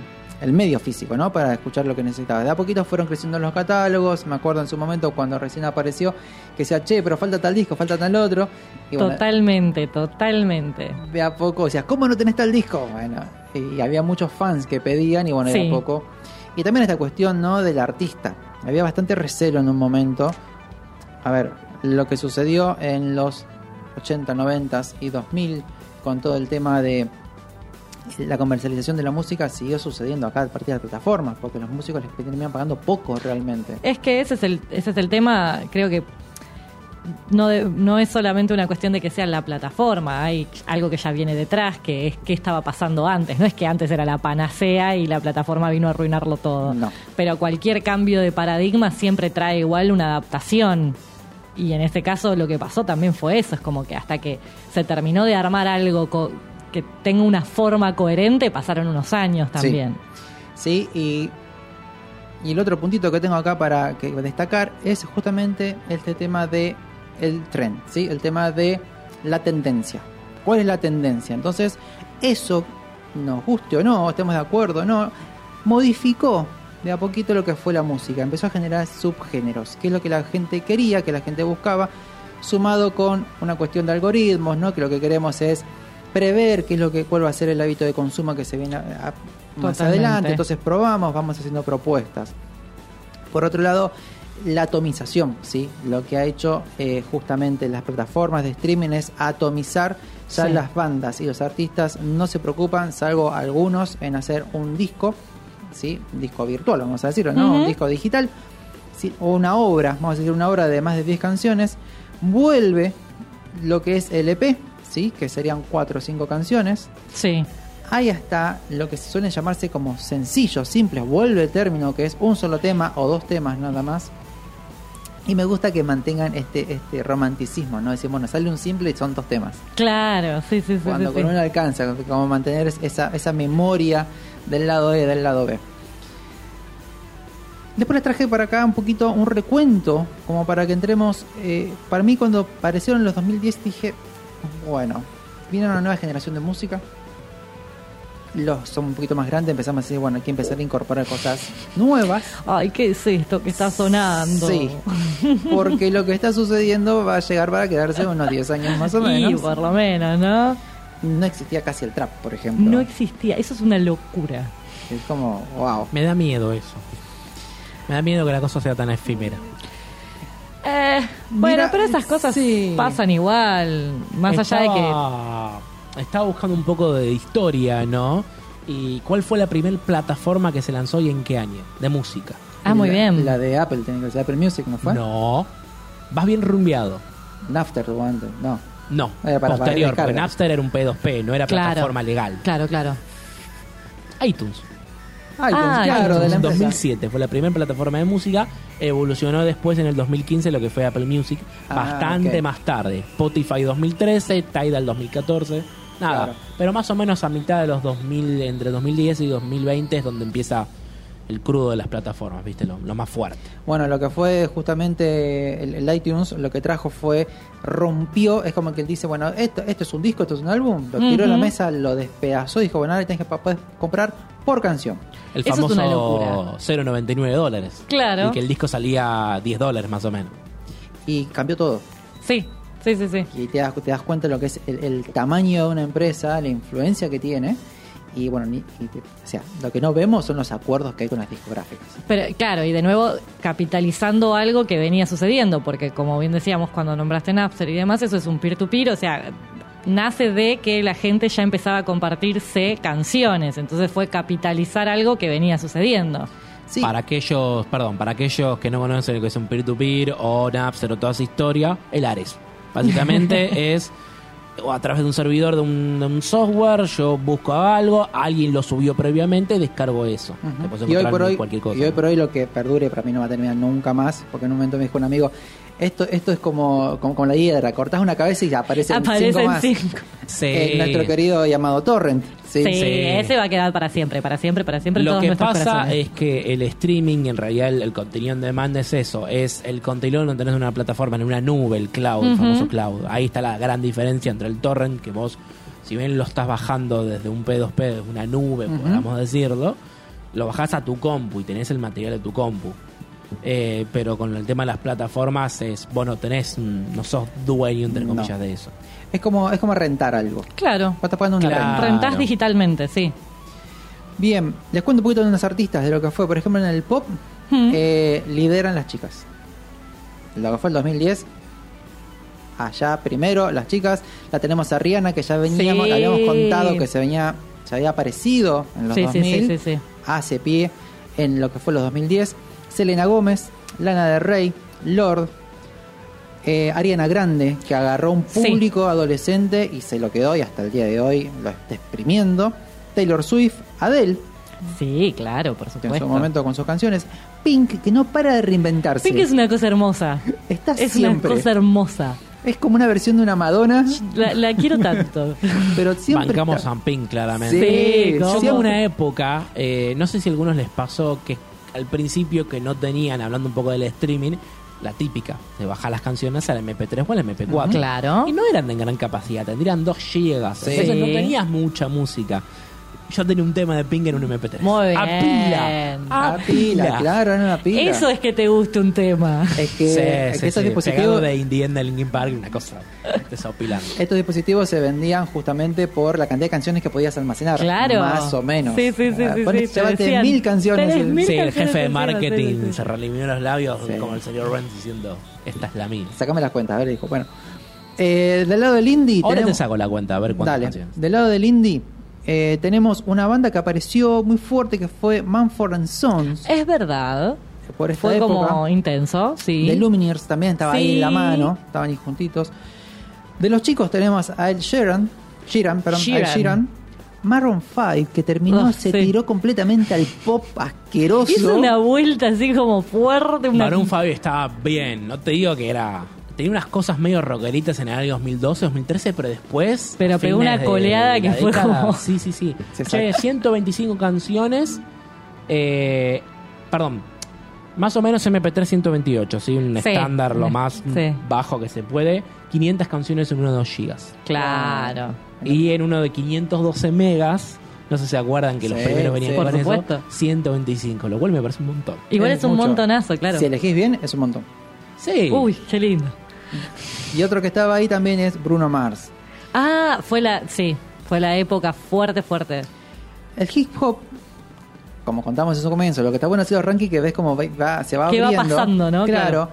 el medio físico, ¿no? Para escuchar lo que necesitaba. De a poquito fueron creciendo los catálogos. Me acuerdo en su momento cuando recién apareció que decía, che, pero falta tal disco, falta tal otro. Y bueno, Totalmente, totalmente. de a poco decías, ¿cómo no tenés tal disco? Bueno, y había muchos fans que pedían y bueno, de Sí. a poco. Y también esta cuestión, ¿no? Del artista. Había bastante recelo en un momento. A ver, lo que sucedió en los 80, 90 y 2000 con todo el tema de la comercialización de la música siguió sucediendo acá a partir de las plataformas, porque los músicos les terminan pagando poco realmente. Es que ese es el, ese es el tema, creo que no, de- no es solamente una cuestión de que sea la plataforma, hay algo que ya viene detrás, que es qué estaba pasando antes. No es que antes era la panacea y la plataforma vino a arruinarlo todo. No. Pero cualquier cambio de paradigma siempre trae igual una adaptación. Y en este caso lo que pasó también fue eso, es como que hasta que se terminó de armar algo que tenga una forma coherente, pasaron unos años también. Sí, y, y el otro puntito que tengo acá para destacar es justamente este tema de el trend, ¿sí? El tema de la tendencia. ¿Cuál es la tendencia? Entonces, eso, nos guste o no, estemos de acuerdo o no, modificó de a poquito lo que fue la música. Empezó a generar subgéneros, que es lo que la gente quería, que la gente buscaba, sumado con una cuestión de algoritmos, ¿no? Que lo que queremos es prever qué es lo que cuál va a ser el hábito de consumo que se viene a- a- más adelante. Entonces probamos, vamos haciendo propuestas. Por otro lado, la atomización, ¿sí? Lo que ha hecho eh, justamente las plataformas de streaming es atomizar. Ya Sí. las bandas y los artistas no se preocupan, salvo algunos, en hacer un disco, ¿sí? Un disco virtual, vamos a decirlo, ¿no? Un disco digital. ¿sí? O una obra, vamos a decir una obra de más de 10 canciones. Vuelve lo que es el EP, ¿sí? Que serían 4 o 5 canciones. Sí. Hay hasta lo que se suele llamarse como sencillos, simples. Vuelve el término que es un solo tema o dos temas nada más. Y me gusta que mantengan este, este romanticismo, ¿no? Decir, bueno, sale un simple y son dos temas. Claro, sí, sí, sí. Cuando sí, con sí. uno alcanza, como mantener esa, esa memoria del lado E del lado B. Después les traje para acá un poquito un recuento, como para que entremos. eh, para mí, cuando aparecieron los 2010, dije: Bueno, viene una nueva generación de música. Los son un poquito más grandes, empezamos a decir: Bueno, hay que empezar a incorporar cosas nuevas. Ay, ¿qué es esto que está sonando? Sí, porque lo que está sucediendo va a llegar para quedarse unos 10 años más o Y menos. por lo menos, ¿no? No existía casi el trap, por ejemplo. No existía. Eso es una locura. Es como, wow. Me da miedo eso. Me da miedo que la cosa sea tan efímera. Eh, bueno, Mira, pero esas cosas sí. pasan igual. Más allá de que. Estaba- buscando un poco de historia, ¿no? ¿Y cuál fue la primera plataforma que se lanzó y en qué año? De música. Ah, muy La- bien. La de Apple, tiene que ser Apple Music, ¿no fue? No. Vas bien rumbeado. Napster no. No. Para- para posterior, porque. Napster era un P2P, no era Claro. plataforma legal. Claro, claro. iTunes. iTunes, Ah, claro, iTunes, de la En empresa. 2007 fue la primera plataforma de música. Evolucionó después en el 2015 lo que fue Apple Music. Ah, bastante más tarde. Spotify 2013, Tidal 2014. Nada. Claro. Pero más o menos a mitad de los 2000, entre 2010 y 2020 es donde empieza el crudo de las plataformas, ¿viste? Lo, lo más fuerte. Bueno, lo que fue justamente el, el iTunes, lo que trajo fue, rompió, es como que él dice, bueno, esto, esto es un disco, esto es un álbum, lo tiró a la mesa, lo despedazó, dijo, bueno, ahora tienes que comprar por canción. El Eso es famoso una locura. 0,99 dólares. Claro. Y que el disco salía 10 dólares más o menos. Y cambió todo. Sí, sí, sí, sí. Y te das, te das cuenta de lo que es el, el tamaño de una empresa, la influencia que tiene. Y bueno, ni- y te- o sea, lo que no vemos son los acuerdos que hay con las discográficas. Pero claro, y de nuevo capitalizando algo que venía sucediendo, porque como bien decíamos cuando nombraste Napster y demás, eso es un peer-to-peer, o sea, nace de que la gente ya empezaba a compartirse canciones, entonces fue capitalizar algo que venía sucediendo. Sí, Para aquellos, perdón, para aquellos que no conocen lo que es un peer-to-peer o Napster o toda esa historia, el Ares. Básicamente es o a través de un servidor de un, de un software, yo busco algo, alguien lo subió previamente, descargo eso. Y, hoy por hoy, cualquier cosa. y hoy por hoy lo que perdure para mí no va a terminar nunca más, porque en un momento me dijo un amigo, esto, esto es como, como, como la hiedra, cortás una cabeza y aparecen cinco Aparecen más. cinco. Sí. Eh, nuestro querido llamado Torrent. Sí, Sí, Sí. ese va a quedar para siempre, para siempre, para siempre. en Lo todos que nuestros pasa corazones. es que el streaming, en realidad el, el contenido en demanda es eso, es el contenido no tenés en una plataforma, en una nube, el cloud, el famoso cloud. Ahí está la gran diferencia entre el torrent, que vos, si bien lo estás bajando desde un P2P, desde una nube, Ujú. podríamos decirlo, lo bajás a tu compu y tenés el material de tu compu. Eh, pero con el tema de las plataformas es, vos no tenés, mm, no sos dueño entre No. comillas de eso. Es como, es como rentar algo. Claro, Vos estás pagando una Claro. renta. rentás digitalmente, sí. Bien, les cuento un poquito de unos artistas de lo que fue, por ejemplo, en el pop, Mm. eh, lideran las chicas. Lo que fue el 2010, allá primero, las chicas, la tenemos a Rihanna, que ya veníamos, Sí. la habíamos contado que se venía, se había aparecido en los Sí, sí, 2000, sí, sí, sí. hace pie en lo que fue los 2010. Selena Gómez, Lana del Rey, Lord, Eh, Ariana Grande, que agarró un Sí. público adolescente y se lo quedó y hasta el día de hoy lo está exprimiendo. Taylor Swift, Adele, Sí, claro, por que en supuesto. su momento con sus canciones. Pink, que no para de reinventarse. Pink es una cosa hermosa. Está Es siempre. una cosa hermosa. Es como una versión de una Madonna, La, la quiero tanto. pero siempre. Bancamos está- a Pink, claramente. Sí, siempre- tuve una época, eh, no sé si a algunos les pasó que al principio que no tenían, hablando un poco del streaming, la típica, de bajar las canciones al MP3 o al MP4. Claro. Y no eran de gran capacidad, tendrían 2 gigas. Sí. Entonces no tenías mucha música. Yo tenía un tema de Pink en un MP3. Muy A bien. pila. A pila, claro, era una pila. Eso es que te guste un tema. Es que, Sí, es sí, que esos sí, dispositivos. pegado de Indie End de Linkin Park, una cosa desopilante. Estos dispositivos se vendían justamente por la cantidad de canciones que podías almacenar. Claro. Más o menos. Sí, sí, sí, Ah, sí, sí, te decían, mil canciones. mil Sí, el jefe de marketing se reeliminó los labios Sí. como el señor Renz diciendo, esta es la mía. Sacame las cuentas, a ver, dijo. Bueno, eh, del lado del indie. Ahora tenemos, te saco la cuenta, a ver cuántas Dale, canciones. del lado del indie. Eh, tenemos una banda que apareció muy fuerte que fue Manford and Sons Es verdad. por esta Fue época. como intenso, sí. The Lumineers también estaba ahí en la mano, estaban ahí juntitos. De los chicos tenemos a Ed Sheeran, Sheeran, perdón, a Sheeran. Maroon 5, que terminó, Ah, se sí. tiró completamente al pop asqueroso. Hizo una vuelta así como fuerte. Una... Maroon Fabio estaba bien, no te digo que era... Tenía unas cosas medio rockeritas en el año 2012, 2013, pero después... Pero pegó una coleada que fue década, como- Sí, sí, sí. Sí, Che, exacto. 125 canciones, eh, perdón, más o menos MP3 128, ¿sí? Un Sí. estándar lo más Sí. bajo que se puede. 500 canciones en uno de 2 gigas. Claro. Y en uno de 512 megas, no sé si se acuerdan que los primeros venían sí. con Por eso, supuesto. 125, lo cual me parece un montón. Igual Es es, un mucho. montonazo, claro. Si elegís bien, es un montón. Sí. Uy, qué lindo. Y otro que estaba ahí también es Bruno Mars. Ah, fue la, sí, fue la época fuerte, fuerte. El hip hop, como contamos en su comienzo, lo que está bueno ha sido ranking que ves como va, va- se va Que va pasando, ¿no? Claro. Claro.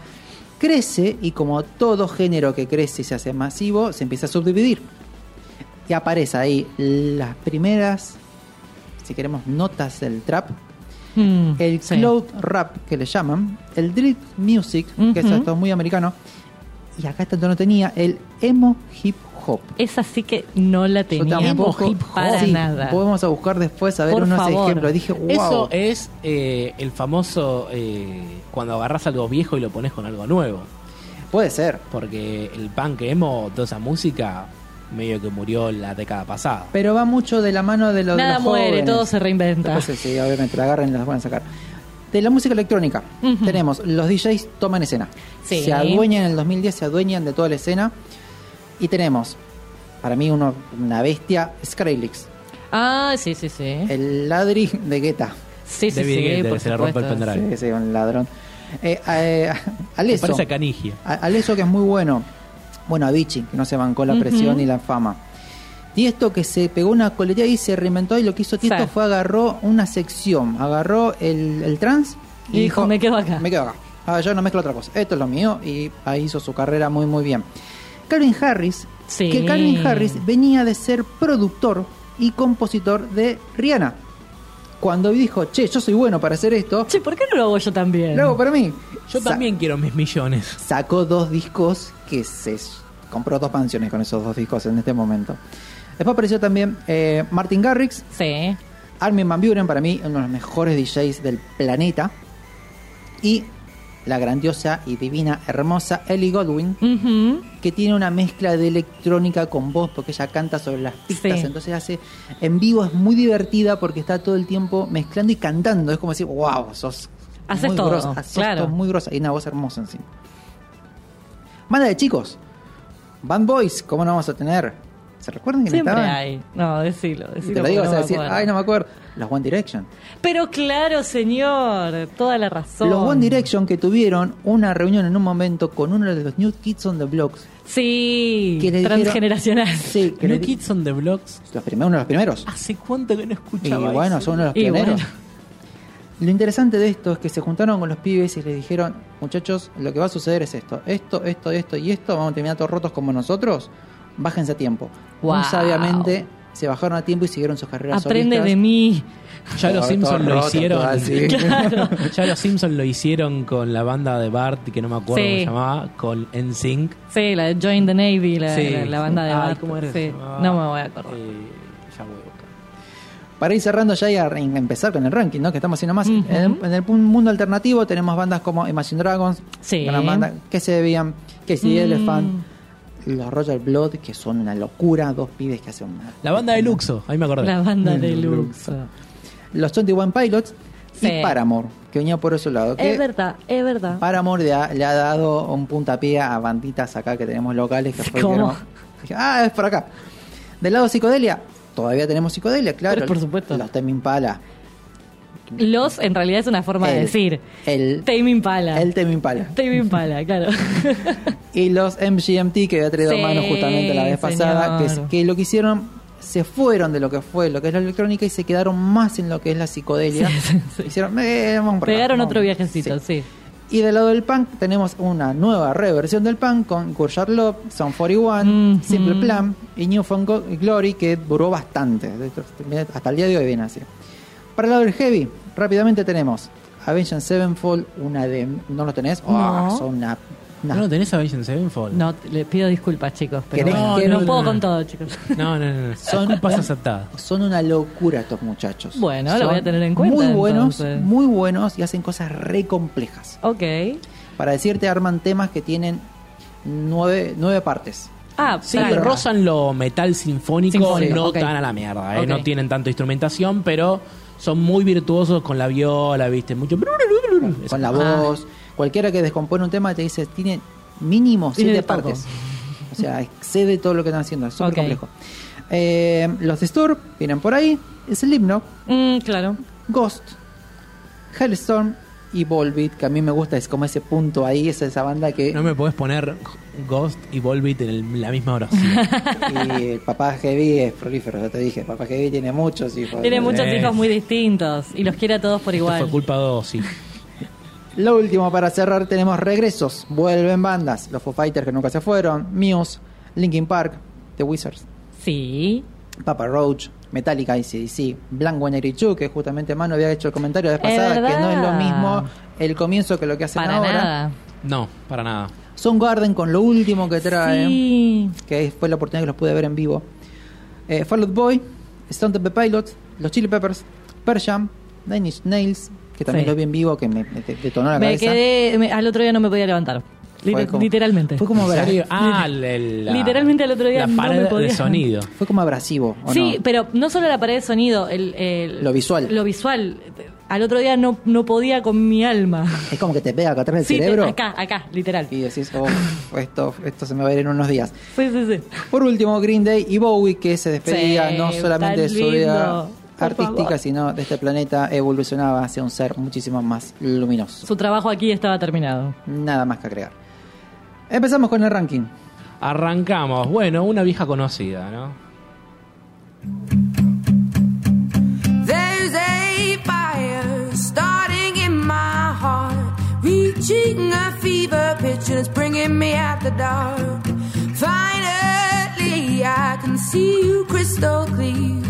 Crece y como todo género que crece y se hace masivo, se empieza a subdividir. Y aparece ahí las primeras, si queremos, notas del trap. Mm, El sí. cloud rap, que le llaman. El drill music, que es esto muy americano. Y acá tanto no tenía el emo hip hop. Esa sí que no la Yo tenía tampoco- hip hop. para Sí, nada. Podemos a buscar después a ver Por unos favor. ejemplos. Dije, wow. Eso es eh, el famoso eh, cuando agarras algo viejo y lo pones con algo nuevo. Puede ser. Porque el punk emo, toda esa música, medio que murió la década pasada. Pero va mucho de la mano de los, de Nada los muere, jóvenes. todo se reinventa. Después, sí, obviamente, la agarran y las van a sacar. De la música electrónica, tenemos los DJs toman escena. Sí. Se adueñan en el 2010, se adueñan de toda la escena. Y tenemos, para mí, uno, una bestia, Skrillex, Ah, sí, sí, sí. el ladri de Guetta. Sí, sí, David sí, Guetta, por se le rompe el pendrive. Sí, sí, un ladrón. Eh, eh, Aleso. Parece a Canigia. A- Aleso que es muy bueno. Bueno, Avicii, que no se bancó la presión y la fama. Y esto que se pegó una colería y se reinventó y lo que hizo Tiesto Sí. fue agarró una sección, agarró el, el trans Y dijo, "Me quedo acá". Me quedo acá. Ah, yo no mezclo otra cosa. Esto es lo mío y ahí hizo su carrera muy muy bien. Calvin Harris, Sí. que Calvin Harris venía de ser productor y compositor de Rihanna. Cuando dijo, che, yo soy bueno para hacer esto, Che, ¿por qué no lo hago yo también? lo hago para mí. Yo Sa- también quiero mis millones. sacó dos discos que se compró dos mansiones con esos dos discos en este momento. Después apareció también eh, Martin Garrix, Sí. Armin Van Buren, para mí uno de los mejores DJs del planeta, y la grandiosa y divina, hermosa Ellie Goldwyn, Ujú. que tiene una mezcla de electrónica con voz, porque ella canta sobre las pistas, Sí. entonces hace en vivo es muy divertida porque está todo el tiempo mezclando y cantando, es como decir, wow, sos Haces muy todo, grosa, sos claro. todo muy grosa y una voz hermosa encima. Banda de chicos, Band Boys, ¿cómo no vamos a tener? ¿Se recuerdan que Siempre estaban? hay. No, decilo, decilo. Te lo digo, sea, no me decir, acuerdo. ay, no me acuerdo. Los One Direction. Pero claro, señor, toda la razón. Los One Direction que tuvieron una reunión en un momento con uno de los New Kids on the Blocks. Sí, que le dijeron- transgeneracional. Sí, que New le- Kids on the Blocks. los primeros, uno de los primeros. ¿Hace cuánto que no Y escuchaba bueno, eso? son uno de los Y pioneros. bueno. Lo interesante de esto es que se juntaron con los pibes y les dijeron, muchachos, lo que va a suceder es esto, esto, esto, esto y esto, vamos a terminar todos rotos como nosotros, bájense a tiempo. Muy Wow. sabiamente se bajaron a tiempo y siguieron sus carreras Aprende solistas. de mí. Ya los Simpsons lo roto, hicieron. así. ya los Simpsons lo hicieron con la banda de Bart, que no me acuerdo Sí. cómo se llamaba, con NSYNC. Sí, la de Join the Navy, la, Sí. la- la banda de Ay, Bart. No me voy a acordar. Eh, ya voy a buscar. Para ir cerrando ya y a empezar con el ranking, ¿no? Que estamos haciendo más. En, el, en el pu- mundo alternativo tenemos bandas como Imagine Dragons, Sí. gran banda que se debían, Casey Mm. Elephant, los Royal Blood, que son una locura, dos pibes que hacen una. La banda de Luxo, ahí me acordé. La banda de Luxo. Los 21 Pilots Sí. y Paramore, que venía por ese lado. Que Es verdad, es verdad. Paramore le ha, le ha dado un puntapié a banditas acá que tenemos locales que fue ¿Cómo? que no- dije, ah, es por acá. Del lado psicodelia, todavía tenemos psicodelia, claro. Pero por supuesto. Los Tame Impala. Los en realidad es una forma de decir. El, Tame Impala. el Tame Impala. Tame Impala, claro. Y los MGMT que había traído Sí, mano justamente la vez pasada, que, señor. que lo que hicieron, se fueron de lo que fue lo que es la electrónica y se quedaron más en lo que es la psicodelia. Sí, sí, sí. Hicieron, eh, vamos Pegaron vamos. otro viajecito, Sí. Y del lado del punk tenemos una nueva reversión del punk con Gurshar Love, Sound 41, Mhm. Simple Plan y New Found Glory que duró bastante. Hasta el día de hoy viene así. Para el lado del heavy, rápidamente tenemos Avenged Sevenfold, una de... ¿No lo tenés? Ah, No. son una... una- ¿No lo tenés a Vision Sevenfold? No, le pido disculpas, chicos. Pero ¿Querés bueno, que no, no- puedo no? con todo, chicos. No, no, no. no. Son- aceptadas. Son una locura estos muchachos. Bueno, lo Son voy a tener en cuenta, Muy buenos, entonces. muy buenos y hacen cosas re complejas. ok. Para decirte, arman temas que tienen nueve, nueve partes. Ah, Sí, claro. rozan lo metal sinfónico, Sinfónico, no ok. tan a la mierda. ¿eh? Ok. No tienen tanta instrumentación, pero son muy virtuosos con la viola, ¿viste? Mucho. Con la Ah. voz. Cualquiera que descompone un tema te dice, tiene mínimo Tiene siete de partes. O sea, excede todo lo que están haciendo. Es súper complejo. Eh, los Disturb vienen por ahí. Slipknot, Mm, claro. Ghost, Hellstorm y Volbeat, que a mí me gusta, es como ese punto ahí, es esa banda que... No me podés poner Ghost y Volbeat en el- la misma oración. Y el papá Heavy es prolífero, ya te dije. Papá Heavy tiene muchos hijos. Tiene muchos hijos muy distintos y los quiere a todos por Esto igual. fue culpa de Ozzy. Lo último para cerrar tenemos regresos. Vuelven bandas. Los Foo Fighters que nunca se fueron. Muse, Linkin Park, The Wizards, Sí. Papa Roach, Metallica, ACDC, Blank 182, que justamente Mano había hecho el comentario la vez Es pasada, que no es lo mismo el comienzo que lo que hacen Para ahora. nada. No, para nada. Soundgarden con lo último que trae, Sí. que fue la oportunidad que los pude ver en vivo. Eh, Fall Out Boy, Stone Temple Pilots, Los Chili Peppers, Jam, Nine Inch Nails, que también Sí. lo vi en vivo, que me, me de- detonó la Me cabeza. quedé. me- al otro día no me podía levantar. Fue Liter- como- literalmente. Fue como, ¿En abra- serio? Ah, el- el- la- Literalmente al otro día La no pared me podía. de sonido. fue como abrasivo. ¿o Sí, no? pero no solo la pared de sonido, el, el- Lo visual. Lo visual. Al otro día no, no podía con mi alma. Es como que te pega acá atrás del Sí, te- cerebro. acá, acá, literal. Y decís, oh, esto, esto se me va a ir en unos días. Sí, sí, sí. Por último, Green Day y Bowie, que se despedía Sí, no solamente de su vida artística, sino de este planeta, evolucionaba hacia un ser muchísimo más luminoso. Su trabajo aquí estaba terminado. Nada más que agregar. Empezamos con el ranking. Arrancamos. Bueno, una vieja conocida, ¿no? There's a fire starting in my heart, reaching a fever pitch, and it's bringing me out the dark. Finally, I can see you crystal clear.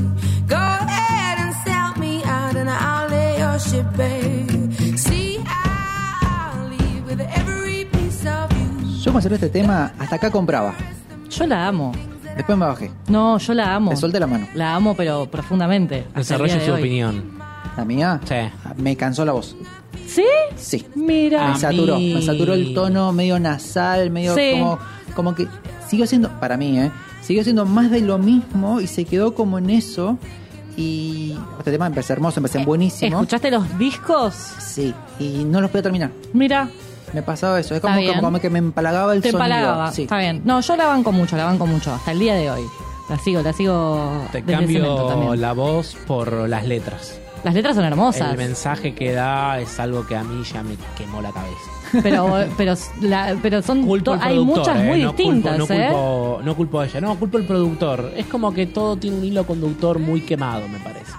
Go ahead and sell me out, and I'll lay your ship bare. Yo cuando salió este tema, hasta acá compraba. Yo la amo. Después me bajé. No, yo la amo. Le solté la mano. La amo, pero profundamente. hasta el Desarrolle día de su hoy. opinión. La mía, Sí. me cansó la voz. ¿Sí? Sí. Mira. Me saturó, mí- me saturó el tono medio nasal, medio Sí. como, como que siguió siendo, para mí, ¿eh? Siguió siendo más de lo mismo y se quedó como en eso. Y este tema parece hermoso, me parece buenísimo. ¿Escuchaste los discos? Sí, y no los podía terminar. Mira, Me pasaba eso, es como, como, como que me empalagaba el te sonido. empalagaba. Sí. Está bien. No, yo la banco mucho, la banco mucho. Hasta el día de hoy. La sigo, la sigo. Te desde cambio también. la voz por las letras. Las letras son hermosas. El mensaje que da es algo que a mí ya me quemó la cabeza. Pero, pero, la- pero son Culpo hay productor, muchas eh, muy no distintas, culpo, no, ¿eh? culpo, no culpo a ella, no, culpo al productor. Es como que todo tiene un hilo conductor muy quemado, me parece.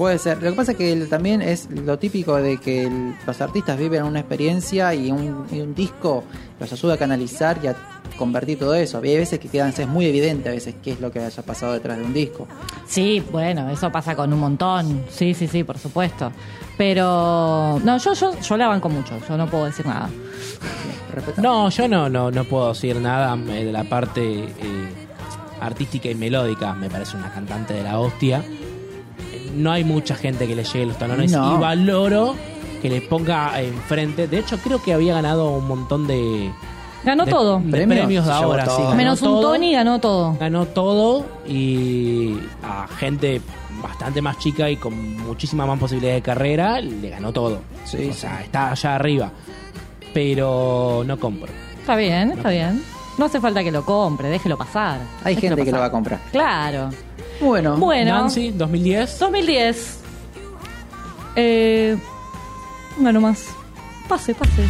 Puede ser. Lo que pasa es que el- también es lo típico de que el- los artistas viven una experiencia y un, y un disco los ayuda a canalizar y a convertir todo eso. Hay veces que quedan, es muy evidente a veces qué es lo que haya pasado detrás de un disco. Sí, bueno, eso pasa con un montón. Sí, sí, sí, por supuesto. Pero no, yo yo yo la banco mucho, yo no puedo decir nada. Respetable. No, yo no, no, no puedo decir nada eh, de la parte eh, artística y melódica. Me parece una cantante de la hostia. No hay mucha gente que le llegue los talones No. y valoro que le ponga enfrente. De hecho, creo que había ganado un montón de, Ganó de- todo. de ¿Premios? premios de ahora. sí, Menos un todo. Tony ganó todo. ganó todo y a gente bastante más chica y con muchísima más posibilidad de carrera le ganó todo. Sí, o sí. sea, está allá arriba. Pero no compro. Está bien, está bien. No hace falta que lo compre, déjelo pasar. Hay Déjelo gente que lo va a comprar. Claro. Bueno, Bueno, Nancy, 2010. 2010. Eh, bueno, más. Pase, pase.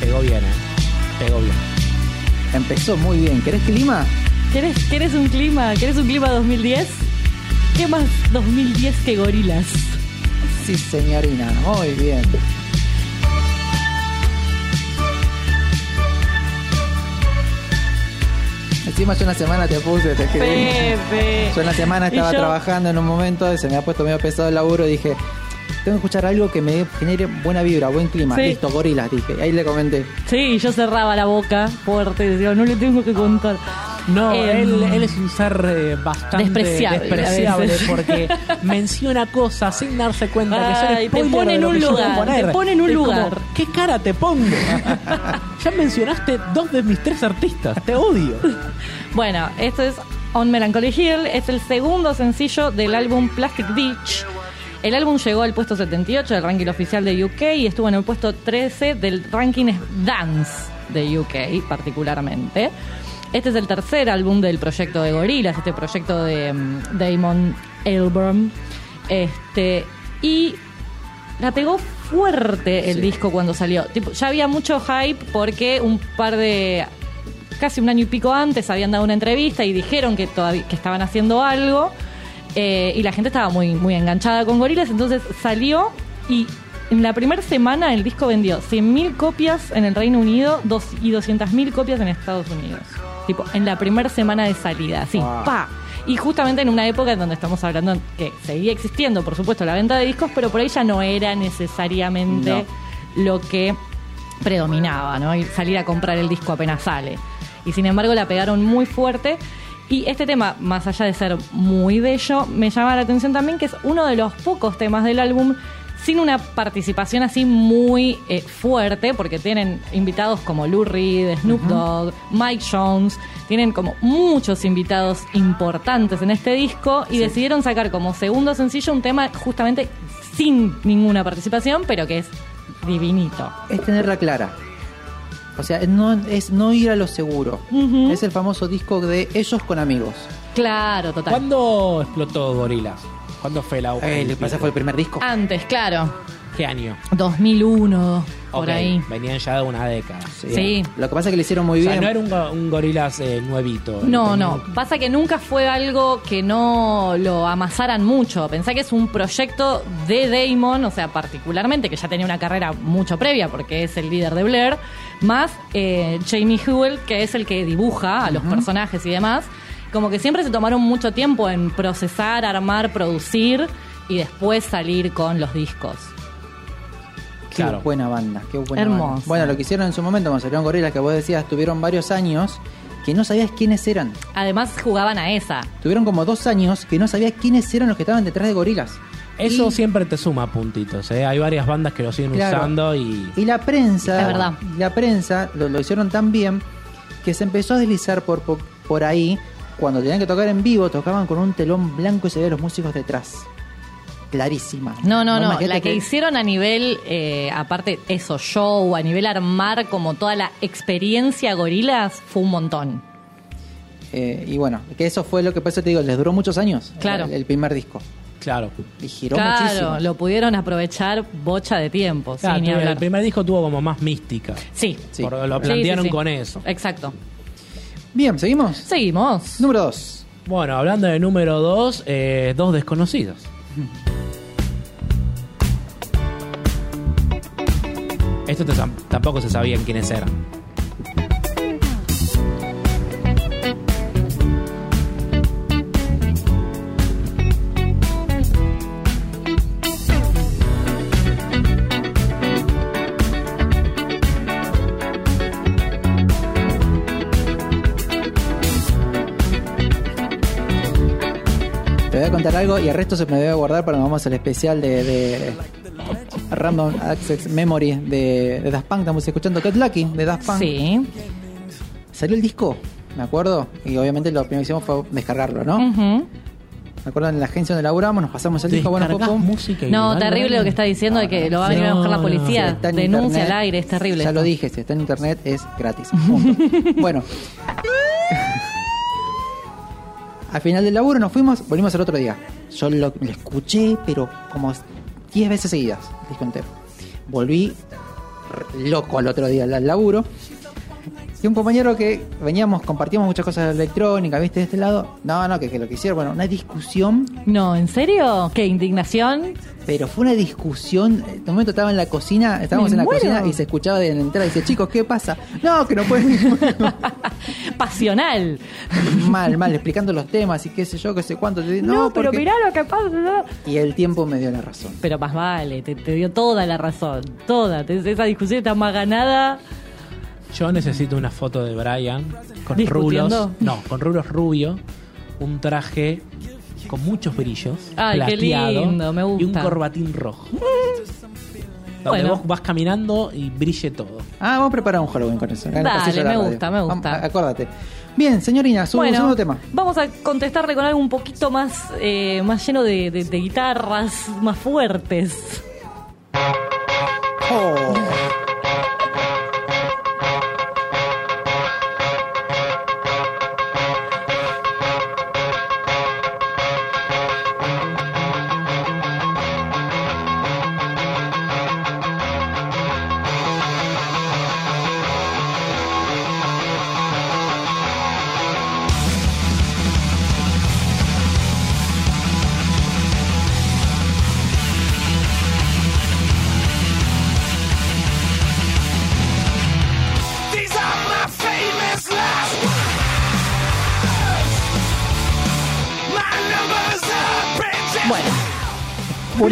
Pegó bien, ¿eh? Pegó bien. empezó muy bien. ¿Querés clima? ¿Querés, ¿Querés un clima? ¿Querés un clima 2010? ¿Qué más 2010 que gorilas? Sí, señorina. Muy bien. Encima yo una semana te puse, te escribí. Pepe. Yo en la semana estaba yo- trabajando en un momento y se me ha puesto medio pesado el laburo y dije, tengo que escuchar algo que me genere buena vibra, buen clima. Sí. Listo, gorilas, dije. Ahí le comenté. Sí, yo cerraba la boca fuerte decía, no le tengo que contar. No, Em, él, él es un ser eh, bastante Despreciable, despreciable porque menciona cosas sin darse cuenta que son Ay, te pone en un lugar, te pone en un Es como, lugar. ¿Qué cara te pongo? ya mencionaste dos de mis tres artistas. Te odio. Bueno, esto es On Melancholy Hill, es el segundo sencillo del álbum Plastic Beach. El álbum llegó al puesto 78 del ranking oficial de UK y estuvo en el puesto 13 del ranking Dance de UK particularmente. Este es el tercer álbum del proyecto de Gorillaz, este proyecto de mm, Damon Albarn. Este, y la pegó fuerte el disco cuando salió. Tipo, ya había mucho hype porque un par de. casi un año y pico antes habían dado una entrevista y dijeron que todavía que estaban haciendo algo. eh, y la gente estaba muy, muy enganchada con Gorillaz. Entonces salió y en la primera semana el disco vendió 100.000 copias en el Reino Unido dos, y 200.000 copias en Estados Unidos. Tipo, en la primera semana de salida, así, Wow. pa. Y justamente en una época en donde estamos hablando que seguía existiendo, por supuesto, la venta de discos, pero por ahí ya no era necesariamente lo que predominaba, ¿no? Y salir a comprar el disco apenas sale. Y sin embargo la pegaron muy fuerte. Y este tema, más allá de ser muy bello, me llama la atención también que es uno de los pocos temas del álbum sin una participación así muy eh, fuerte, porque tienen invitados como Lou Reed, Snoop Dogg, Mike Jones, tienen como muchos invitados importantes en este disco y decidieron sacar como segundo sencillo un tema justamente sin ninguna participación, pero que es divinito. Es tenerla clara. O sea, no, es no ir a lo seguro. Es el famoso disco de ellos con amigos. Claro, total. ¿Cuándo explotó Gorilas? ¿Cuándo fue la Eh, ¿Le pasa fue el primer disco? Antes, claro. ¿Qué año? 2001, por Ok, ahí. Venían ya de una década. Sí. Lo que pasa es que le hicieron muy O sea, bien. no era un, go- un Gorilas eh, nuevito. No, Tenía- no. Pasa que nunca fue algo que no lo amasaran mucho. Pensá que es un proyecto de Damon, o sea, particularmente, que ya tenía una carrera mucho previa porque es el líder de Blair, más eh, Jamie Hewell, que es el que dibuja a los personajes y demás. Como que siempre se tomaron mucho tiempo en procesar, armar, producir y después salir con los discos. Qué Claro. buena banda, qué buena Hermosa. banda. Bueno, lo que hicieron en su momento cuando salieron Gorilas, que vos decías, tuvieron varios años que no sabías quiénes eran. Además jugaban a esa. Tuvieron como dos años que no sabías quiénes eran los que estaban detrás de Gorilas. Eso Y- siempre te suma puntitos. ¿eh? Hay varias bandas que lo siguen Claro. usando y. Y la prensa, Es verdad. la prensa lo, lo hicieron tan bien que se empezó a deslizar por, por, por ahí. Cuando tenían que tocar en vivo, tocaban con un telón blanco y se veían los músicos detrás. Clarísima. No, no, no. La que hicieron a nivel, eh, aparte, eso, show, a nivel armar como toda la experiencia gorilas, fue un montón. eh, y bueno, que eso fue lo que por eso te digo, les duró muchos años. Claro. El, el primer disco. Claro. Y giró claro, muchísimo. lo pudieron aprovechar bocha de tiempo, Claro, sin ni el primer disco tuvo como más mística. Sí. Sí. Por- lo Sí, plantearon sí, sí. con eso. Exacto. Bien, ¿seguimos? Seguimos. Número 2. Bueno, hablando de número 2, dos desconocidos. Esto tampoco se sabían quiénes eran. Contar algo y el resto se me debe guardar para cuando vamos al especial de, de Random Access Memory de, de Daft Punk. Estamos escuchando Cat Lucky de Daft Punk. Sí. Salió el disco, me acuerdo, y obviamente lo primero que hicimos fue descargarlo, ¿no? Me acuerdo en la agencia donde laburamos, nos pasamos el disco, bueno, música No, terrible lo que está diciendo de que lo va a venir a buscar la policía. Denuncia internet, al aire, es terrible. Ya esto. lo dije, si está en internet es gratis. Punto. bueno. Al final del laburo nos fuimos, volvimos el otro día. Yo lo, escuché, pero como 10 veces seguidas, el disco. Volví loco al otro día al laburo. Y un compañero que veníamos, compartíamos muchas cosas de electrónica, ¿viste? De este lado. No, no, que, que lo que hicieron, bueno, una discusión No, ¿en serio? ¿Qué indignación? Pero fue una discusión. En un momento estaba en la cocina, estábamos en la muero. cocina y se escuchaba de la entrada y dice, chicos, ¿qué pasa? No, que no pueden. Pasional. mal, mal, explicando los temas y qué sé yo, qué sé cuánto. No, No, pero porque- mirá lo que pasa. Y el tiempo me dio la razón. Pero más vale, te, te dio toda la razón. Toda. Esa discusión está más ganada. Yo necesito una foto de Brian con rulos. No, con rulos rubio, un traje con muchos brillos, Ay, qué plateado lindo, me y un corbatín rojo. Donde Bueno. vos vas caminando y brille todo. Ah, vamos a preparar un Halloween con eso. acá Dale, me gusta, me gusta. Vamos, acuérdate. Bien, señorina, su bueno, segundo tema. vamos a contestarle con algo un poquito más, eh, más lleno de, de- de guitarras, más fuertes. Oh.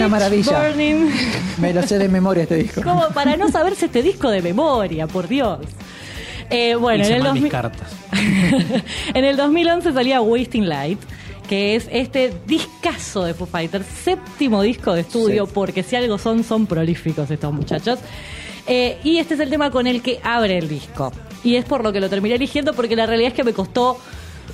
Una maravilla. Burning. Me lo sé de memoria este disco. Como para no saberse este disco de memoria, por Dios. Eh, bueno, en el, mal mis 2000 cartas. en el 2011 salía Wasting Light, que es este discazo de Foo Fighters, séptimo disco de estudio, Sí. porque si algo son, son prolíficos estos muchachos. Eh, y este es el tema con el que abre el disco. Y es por lo que lo terminé eligiendo, porque la realidad es que me costó.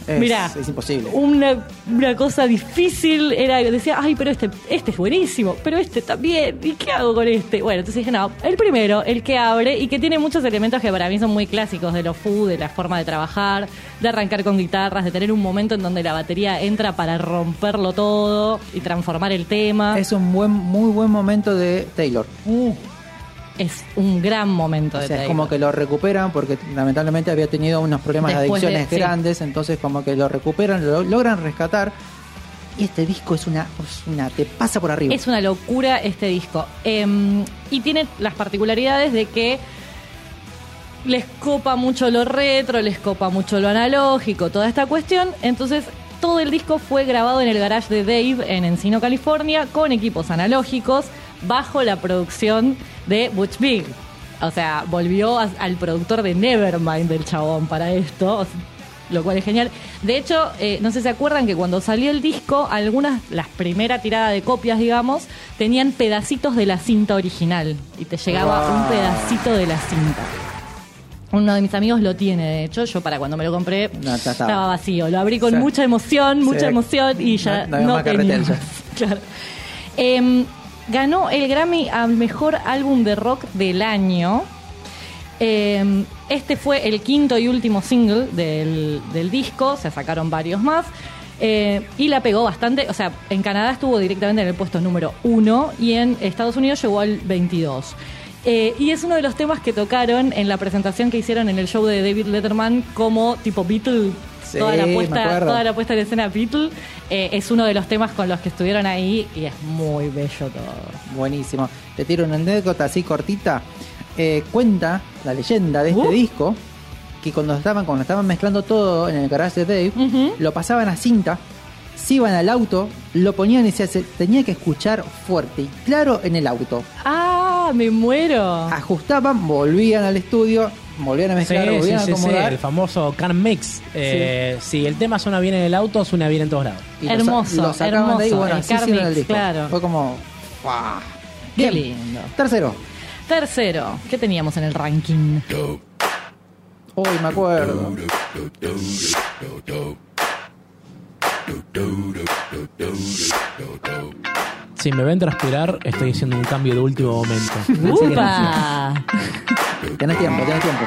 Es- Mirá, es imposible. Una, una cosa difícil era decía, ay, pero este, este es buenísimo, pero este también, ¿y qué hago con este? Bueno, entonces dije, no, el primero, el que abre y que tiene muchos elementos que para mí son muy clásicos de los Foo, de la forma de trabajar, de arrancar con guitarras, de tener un momento en donde la batería entra para romperlo todo y transformar el tema. Es un buen, muy buen momento de Taylor. Es un gran momento O de sea, es Taylor. como que lo recuperan porque lamentablemente había tenido unos problemas Después de de- adicciones sí. grandes, entonces como que lo recuperan, lo logran rescatar. Y este disco es una, es una te pasa por arriba. Es una locura este disco. Em, y tiene las particularidades de que les copa mucho lo retro, les copa mucho lo analógico, toda esta cuestión. Entonces, todo el disco fue grabado en el garage de Dave en Encino, California, con equipos analógicos, bajo la producción de Butch Vig. O sea, volvió a- al productor de Nevermind del chabón para esto. o sea, lo cual es genial. De hecho, eh, no sé si se acuerdan que cuando salió el disco, algunas, las primeras tiradas de copias, digamos, tenían pedacitos de la cinta original. Y te llegaba un pedacito de la cinta. Uno de mis amigos lo tiene, de hecho, yo para cuando me lo compré No, estaba. estaba vacío. Lo abrí con Sí. mucha emoción, mucha Sí. emoción y ya No- tenía. Claro. Em, ganó el Grammy al mejor álbum de rock del año. Eh, este fue el quinto y último single del, del disco, se sacaron varios más. eh, y la pegó bastante, o sea, en Canadá estuvo directamente en el puesto número uno y en Estados Unidos llegó al 22. Eh, y es uno de los temas que tocaron en la presentación que hicieron en el show de David Letterman como tipo Beatle. Sí, toda, la puesta, toda la puesta en escena Beatle eh, es uno de los temas con los que estuvieron ahí y es muy bello todo. Buenísimo. Te tiro una anécdota así cortita. Eh, cuenta la leyenda de este Uh. disco que cuando estaban, cuando estaban mezclando todo en el garage de Dave, lo pasaban a cinta, se iban al auto, lo ponían y se se tenía que escuchar fuerte y claro en el auto. ¡Ah! ¡Me muero! Ajustaban, volvían al estudio, volvían a Sí, mezclar, sí, volvían a sí, sí, acomodar. el famoso can mix. Eh, Si el tema suena bien en el auto, suena bien en todos lados. y Hermoso, lo sacaban de ahí, hermoso, bueno, el así hicieron Carmix, el disco. claro. Fue como. ¡guau! Qué Bien. lindo. Tercero. Tercero, ¿qué teníamos en el ranking? Uy, me acuerdo. Si me ven transpirar, estoy haciendo un cambio de último momento. ¡Upa! Tenés tiempo, tenés tiempo.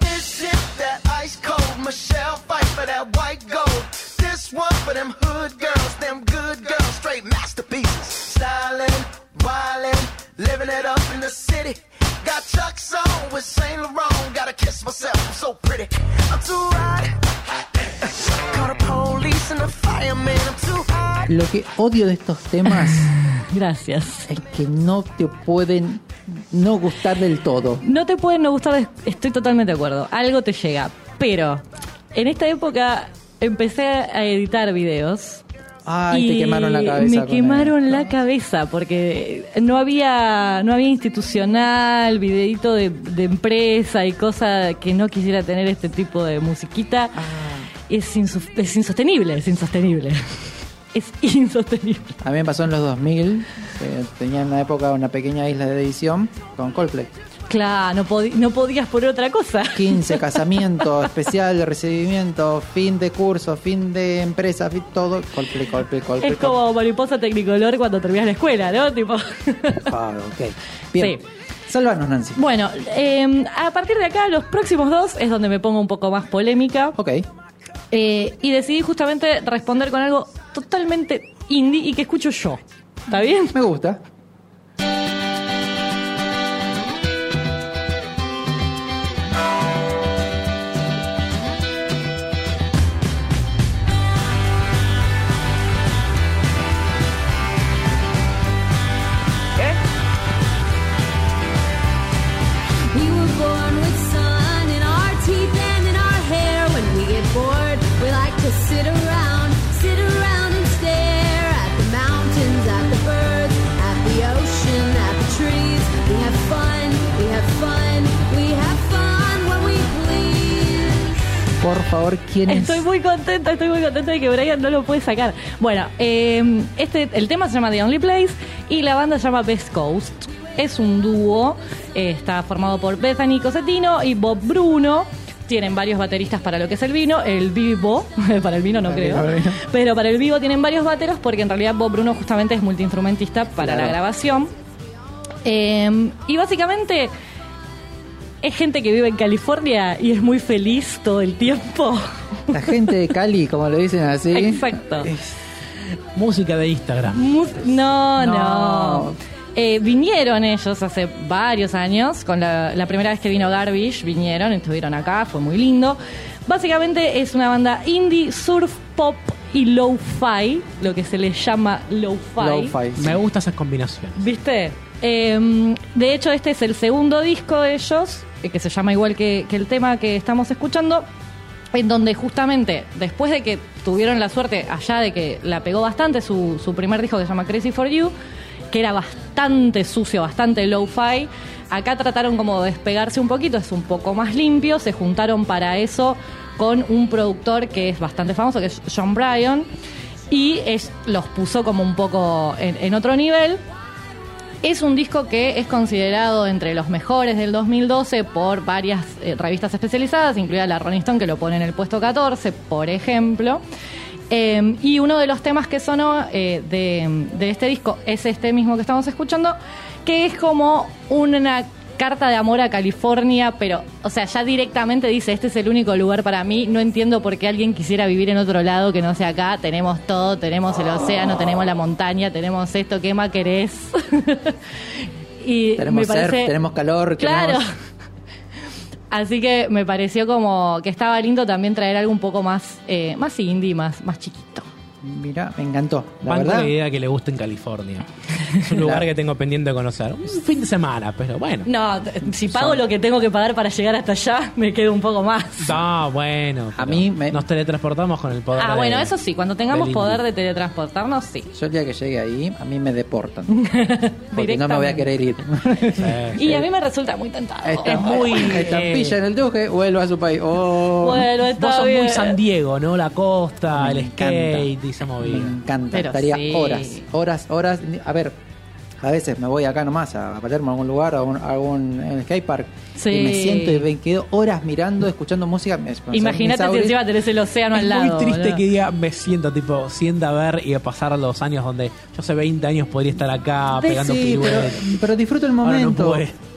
This is that ice cold Michelle fight for that white gold. This one for them hood girls, them good girls, straight masterpieces. Styling, wildin', living it up in the city. Got Chuck's on with Saint Laurent. Gotta kiss myself, I'm so pretty. I'm too hot. Lo que odio de estos temas Gracias. es que no te pueden no gustar del todo. No te pueden no gustar, estoy totalmente de acuerdo. Algo te llega. Pero en esta época empecé a editar videos. Ay, te y quemaron la cabeza. Me quemaron esto. la cabeza porque no había, no había institucional, videito de, de empresa y cosa que no quisiera tener este tipo de musiquita. Ah. Es, es insostenible, es insostenible. Es insostenible. A mí me pasó en los 2000, que tenía en una época una pequeña isla de edición con Coldplay. Claro, no, podi- no podías poner otra cosa. 15, casamiento, especial de recibimiento, fin de curso, fin de empresa, fin, todo. Coldplay, Coldplay, Coldplay. Es como mariposa tecnicolor cuando terminas la escuela, ¿no? Tipo. Coldplay. Ah, ok. Bien. Sí. Salvanos, Nancy. Bueno, eh, a partir de acá, los próximos dos es donde me pongo un poco más polémica. Ok. Eh, y decidí justamente responder con algo totalmente indie y que escucho yo. ¿Está bien? Me gusta. Por favor, ¿quién es? Estoy muy contenta, estoy muy contenta de que Brian no lo puede sacar. Bueno, eh, este, el tema se llama The Only Place y la banda se llama Best Coast. Es un dúo, eh, está formado por Bethany Cosetino y Bob Bruno. Tienen varios bateristas para lo que es el vino, el vivo, para el vino no creo, pero para el vivo tienen varios bateros porque en realidad Bob Bruno justamente es multiinstrumentista para Claro. la grabación. Eh, y básicamente es gente que vive en California y es muy feliz todo el tiempo. La gente de Cali, como lo dicen así. Exacto. Música de Instagram. Mu- No, no. No. Eh, vinieron ellos hace varios años, con la, la primera vez que vino Garbage, vinieron, estuvieron acá, fue muy lindo. Básicamente es una banda indie, surf, pop y lo-fi, lo que se les llama lo-fi. Me gusta esa combinación. ¿Viste? Eh, de hecho, este es el segundo disco de ellos, eh, que se llama igual que, el tema que estamos escuchando, en donde justamente después de que tuvieron la suerte allá de que la pegó bastante su, primer disco que se llama Crazy for You, que era bastante sucio, bastante low-fi, acá trataron como de despegarse un poquito, es un poco más limpio, se juntaron para eso con un productor que es bastante famoso, que es John Bryan, y es- los puso como un poco en otro nivel. Es un disco que es considerado entre los mejores del 2012 por varias eh, revistas especializadas, incluida la Rolling Stone, que lo pone en el puesto 14, por ejemplo. Eh, y uno de los temas que sonó eh, de, de este disco es este mismo que estamos escuchando, que es como una carta de amor a California, pero, o sea, ya directamente dice, este es el único lugar para mí, no entiendo por qué alguien quisiera vivir en otro lado que no sea acá, tenemos todo, tenemos el océano, tenemos la montaña, tenemos esto, ¿qué más querés? Y Tenemos me surf, tenemos calor. Claro. tenemos- Así que me pareció como que estaba lindo también traer algo un poco más, eh, más indie, más, más chiquito. Mira, me encantó. La Banco verdad, la idea que le gusta en California. Es un lugar que tengo pendiente de conocer. Un fin de semana, pero bueno. No, si pago lo que tengo que pagar para llegar hasta allá, me quedo un poco más. No, bueno. A pero mí me- Nos teletransportamos con el poder Ah, de- bueno, eso sí, cuando tengamos del poder indie. de teletransportarnos, sí. yo el día que llegue ahí, a mí me deportan. Porque no me voy a querer ir. Sí. Y a mí me resulta muy tentado. Está, muy, Estampilla eh, en el tuje, vuelvo a su país. Oh, Bueno, está Vos sos bien. muy San Diego, ¿no? La costa, Me el encanta. skate y esa me movida. encanta. Pero Estaría sí. horas, horas, horas. A ver, a veces me voy acá nomás a Palermo, a algún lugar, a algún, a algún en el skatepark. Sí. Y me siento y me quedo horas mirando, escuchando música. Imagínate si encima tenés el océano al Es lado. muy triste boludo. que diga, me siento, tipo, sienta a ver y a pasar los años donde yo hace 20 años podría estar acá Sí, pegando sí, pero, disfruto el Ahora no momento.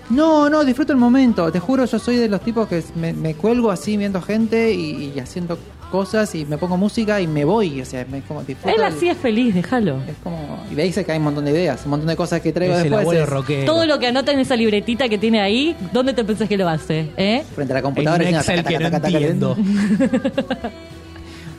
No, no, disfruto el momento. Te juro, yo soy de los tipos que me, me cuelgo así viendo gente y, y haciendo cosas y me pongo música y me voy. O sea, me como disfruto. Él así es feliz, déjalo. es como, y de ahí se cae un montón de ideas, un montón de cosas que traigo Es después. es. Todo lo que anota en esa libretita que tiene ahí, ¿dónde te pensás que lo hace? ¿Eh? frente a la En computadora. y Excel taca, no taca, entiendo.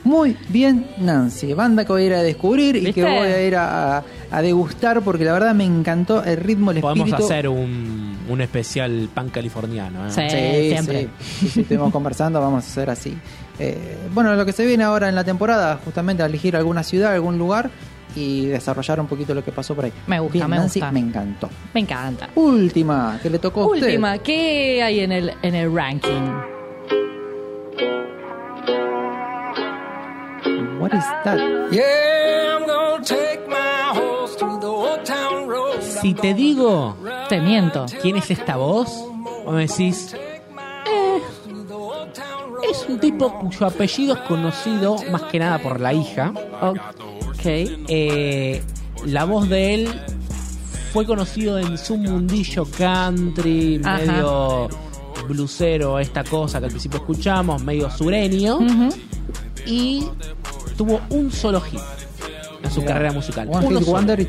Muy bien, Nancy. Banda que voy a ir a descubrir y que voy a ir a, a degustar porque la verdad me encantó el ritmo, el Podemos espíritu. hacer un, un especial pan californiano. ¿eh? Sí. Sí, siempre. sí. Sí, estuvimos conversando, vamos a hacer así. Eh, bueno, lo que se viene ahora en la temporada, justamente a elegir alguna ciudad, algún lugar y desarrollar un poquito lo que pasó por ahí. Me gusta, Bien, me Nancy, gusta. me encantó. Me encanta. Última, que le tocó a usted. Última, ¿qué hay en el, en el ranking? What is that? Yeah, I'm gonna take my horse through the old town road. Si te digo Te miento. quién es esta voz, vos me decís, tipo cuyo apellido es conocido más que nada por la hija. Ok. Eh, la voz de él fue conocido en su mundillo country, Ajá. medio blusero, esta cosa que al principio escuchamos, medio sureño, y tuvo un solo hit en su carrera musical. One Uno Hit solo. Wonder.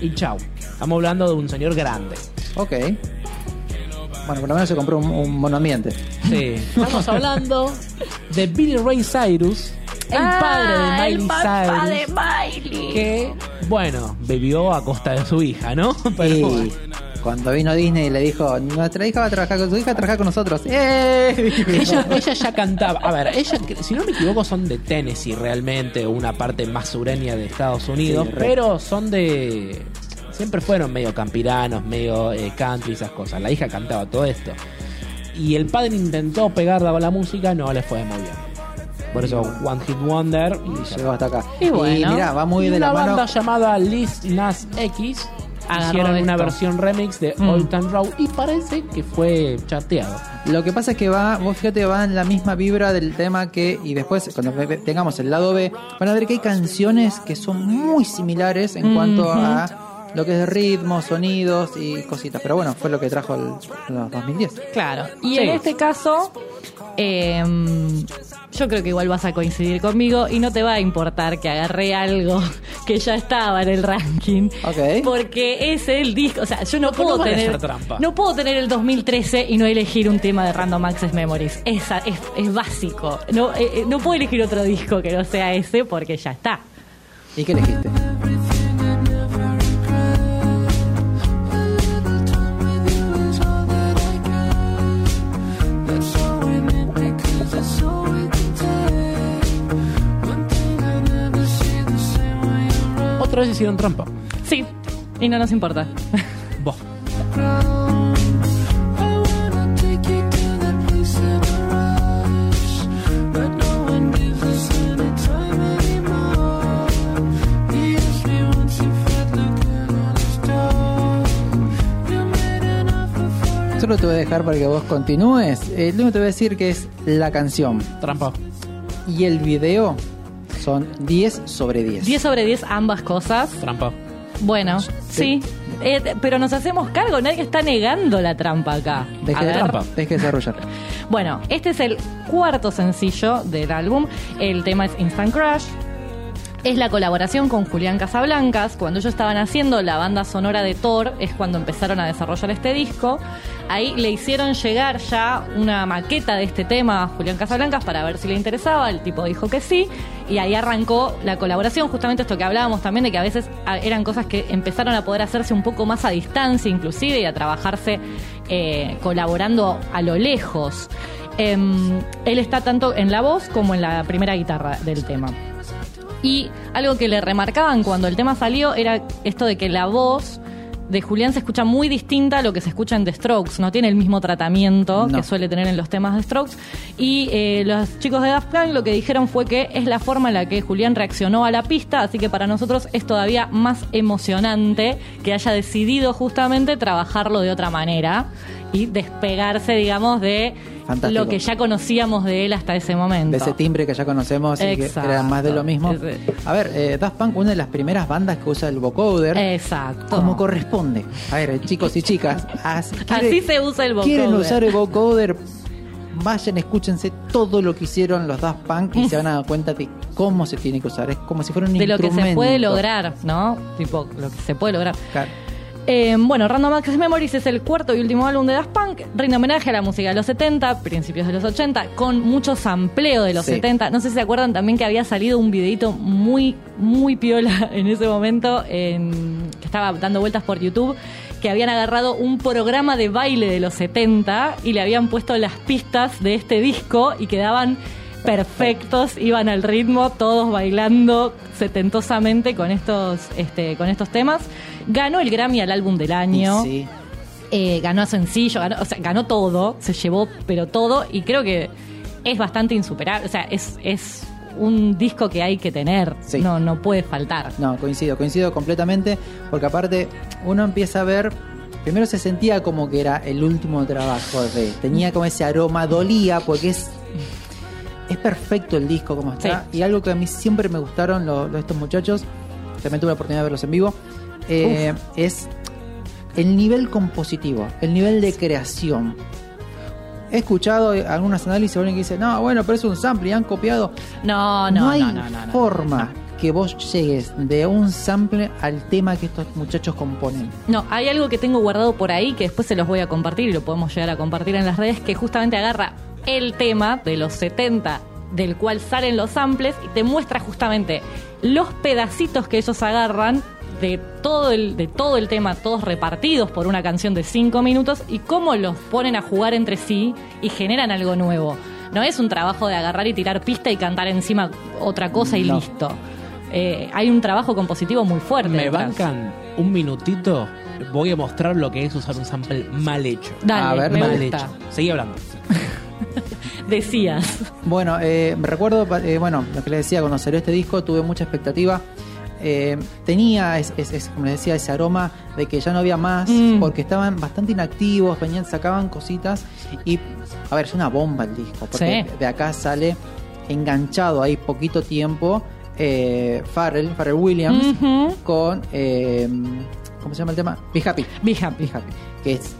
Y chau. Estamos hablando de un señor grande. Ok. Bueno, por lo menos se compró un, un monoambiente. Sí. Estamos hablando de Billy Ray Cyrus, el Ah, padre de el Miley papá Cyrus. de Miley. que, bueno, bebió a costa de su hija, ¿no? Pero y bueno. cuando vino Disney le dijo, nuestra hija va a trabajar con su hija, a trabajar con nosotros. ¡Eh! ella, ella ya cantaba. A ver, ella, si no me equivoco, son de Tennessee realmente, una parte más sureña de Estados Unidos, Sí, pero son de. Siempre fueron medio campiranos, medio eh, country, esas cosas. La hija cantaba todo esto. Y el padre intentó pegarla con la música, no le fue muy bien. Por eso, One Hit Wonder. Y Llegó hasta acá. Y bueno. mira, va muy Y de una la mano. banda llamada Liz Nas X hicieron una esto. versión remix de Mm. Old Town Road y parece que fue chateado. Lo que pasa es que va, vos fíjate, va en la misma vibra del tema que, y después cuando tengamos el lado B, van a ver que hay canciones que son muy similares en cuanto a lo que es ritmo, sonidos y cositas. Pero bueno, fue lo que trajo el, los 2010. Claro. Y Sí. en este caso, eh, yo creo que igual vas a coincidir conmigo y no te va a importar que agarré algo que ya estaba en el ranking. Ok. Porque es el disco. O sea, yo no No, puedo no tener. hacer trampa. No puedo tener el 2013 y no elegir un tema de Random Access Memories. Esa es, es básico. No, eh, eh, no puedo elegir otro disco que no sea ese porque ya está. ¿Y qué elegiste? Otra vez hicieron trampa. Sí. Y no nos importa. Vos. Solo te voy a dejar para que vos continúes. Eh, lo único que te voy a decir que es la canción Trampa. y el video son 10 sobre 10. 10 sobre 10 ambas cosas. Trampa. Bueno, sí. Eh, pero nos hacemos cargo, nadie está negando la trampa acá. Deje de trampa. Deje de desarrollar. Bueno, este es el cuarto sencillo del álbum. El tema es Instant Crush. Es la colaboración con Julián Casablancas. Cuando ellos estaban haciendo la banda sonora de Thor, es cuando empezaron a desarrollar este disco. Ahí le hicieron llegar ya una maqueta de este tema a Julián Casablancas para ver si le interesaba. El tipo dijo que sí. Y ahí arrancó la colaboración. Justamente esto que hablábamos también de que a veces ah, eran cosas que empezaron a poder hacerse un poco más a distancia, inclusive, y a trabajarse eh, colaborando a lo lejos. Em, él está tanto en la voz como en la primera guitarra del tema. Y algo que le remarcaban cuando el tema salió era esto de que la voz de Julián se escucha muy distinta a lo que se escucha en The Strokes. No tiene el mismo tratamiento No. que suele tener en los temas de Strokes. Y eh, los chicos de Daft Punk lo que dijeron fue que es la forma en la que Julián reaccionó a la pista, así que para nosotros es todavía más emocionante que haya decidido justamente trabajarlo de otra manera y despegarse, digamos, de Fantástico. lo que ya conocíamos de él hasta ese momento. De ese timbre que ya conocemos y que era más de lo mismo. A ver, eh, Daft Punk, una de las primeras bandas que usa el vocoder. Exacto. Como corresponde. A ver, chicos y chicas, así, Así se usa el vocoder. quieren usar el vocoder, vayan, escúchense todo lo que hicieron los Daft Punk y se van a dar cuenta de cómo se tiene que usar. Es como si fuera un de lo que se instrumento. puede lograr, ¿no? Tipo, lo que se puede lograr. Claro. Eh, bueno, Random Access Memories es el cuarto y último álbum de Daft Punk. Rinde homenaje a la música de los 70, principios de los 80, con mucho sampleo de los Sí. 70. No sé si se acuerdan también que había salido un videito muy, muy piola en ese momento, en- que estaba dando vueltas por YouTube, que habían agarrado un programa de baile de los 70 y le habían puesto las pistas de este disco y quedaban perfectos, iban al ritmo, todos bailando setentosamente con estos, este, con estos temas. Ganó el Grammy al álbum del año. Sí. Eh, ganó a sencillo, ganó, o sea, ganó todo, se llevó pero todo y creo que es bastante insuperable, o sea, es, es un disco que hay que tener, Sí. no, no puede faltar. No, coincido, coincido completamente, porque aparte uno empieza a ver, primero se sentía como que era el último trabajo de, tenía como ese aroma, dolía, porque es es perfecto el disco como está, y algo que a mí siempre me gustaron lo- lo- estos muchachos, también tuve la oportunidad de verlos en vivo, eh, es el nivel compositivo, el nivel de creación. He escuchado algunos análisis alguien que dice, no, bueno, pero es un sample y han copiado. No, no, no hay no, no, no, no. forma que vos llegues de un sample al tema que estos muchachos componen. No, hay algo que tengo guardado por ahí que después se los voy a compartir y lo podemos llegar a compartir en las redes, que justamente agarra el tema de los 70 del cual salen los samples y te muestra justamente los pedacitos que ellos agarran de todo el, de todo el tema, todos repartidos por una canción de 5 minutos y cómo los ponen a jugar entre sí y generan algo nuevo. No es un trabajo de agarrar y tirar pista y cantar encima otra cosa y No. listo. Eh, hay un trabajo compositivo muy fuerte. Me detrás. bancan un minutito. Voy a mostrar lo que es usar un sample mal hecho. Dale, A ver, me mal gusta. hecho. Seguí hablando. Decías. Bueno, eh, recuerdo, eh, bueno, lo que les decía, cuando salió este disco tuve mucha expectativa. Eh, tenía, es, es- es, como les decía, ese aroma de que ya no había más, Mm. porque estaban bastante inactivos, venían, sacaban cositas y, a ver, es una bomba el disco, porque Sí. de acá sale enganchado ahí poquito tiempo eh, Farrell, Farrell Williams, con, eh, ¿cómo se llama el tema? Be Happy. Be happy. Be Happy, que es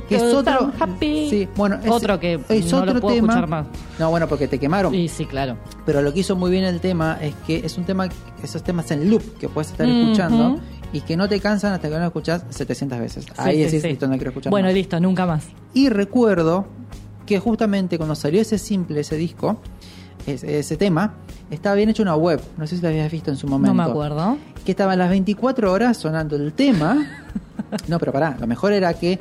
que es otro happy. sí, bueno, es- Otro que es no otro lo puedo tema. escuchar más. No, bueno, porque te quemaron. Y sí, claro. Pero lo que hizo muy bien el tema es que es un tema, esos temas en loop que puedes estar escuchando y que no te cansan hasta que no lo escuchas 700 veces. Ahí Sí, sí, decís, sí. listo, no quiero escuchar Bueno, más". listo, nunca más. Y recuerdo que justamente cuando salió ese simple, ese disco, ese, ese tema, estaba bien hecho una web. No sé si lo habías visto en su momento. No me acuerdo. Que estaba las 24 horas sonando el tema. no, pero pará, lo mejor era que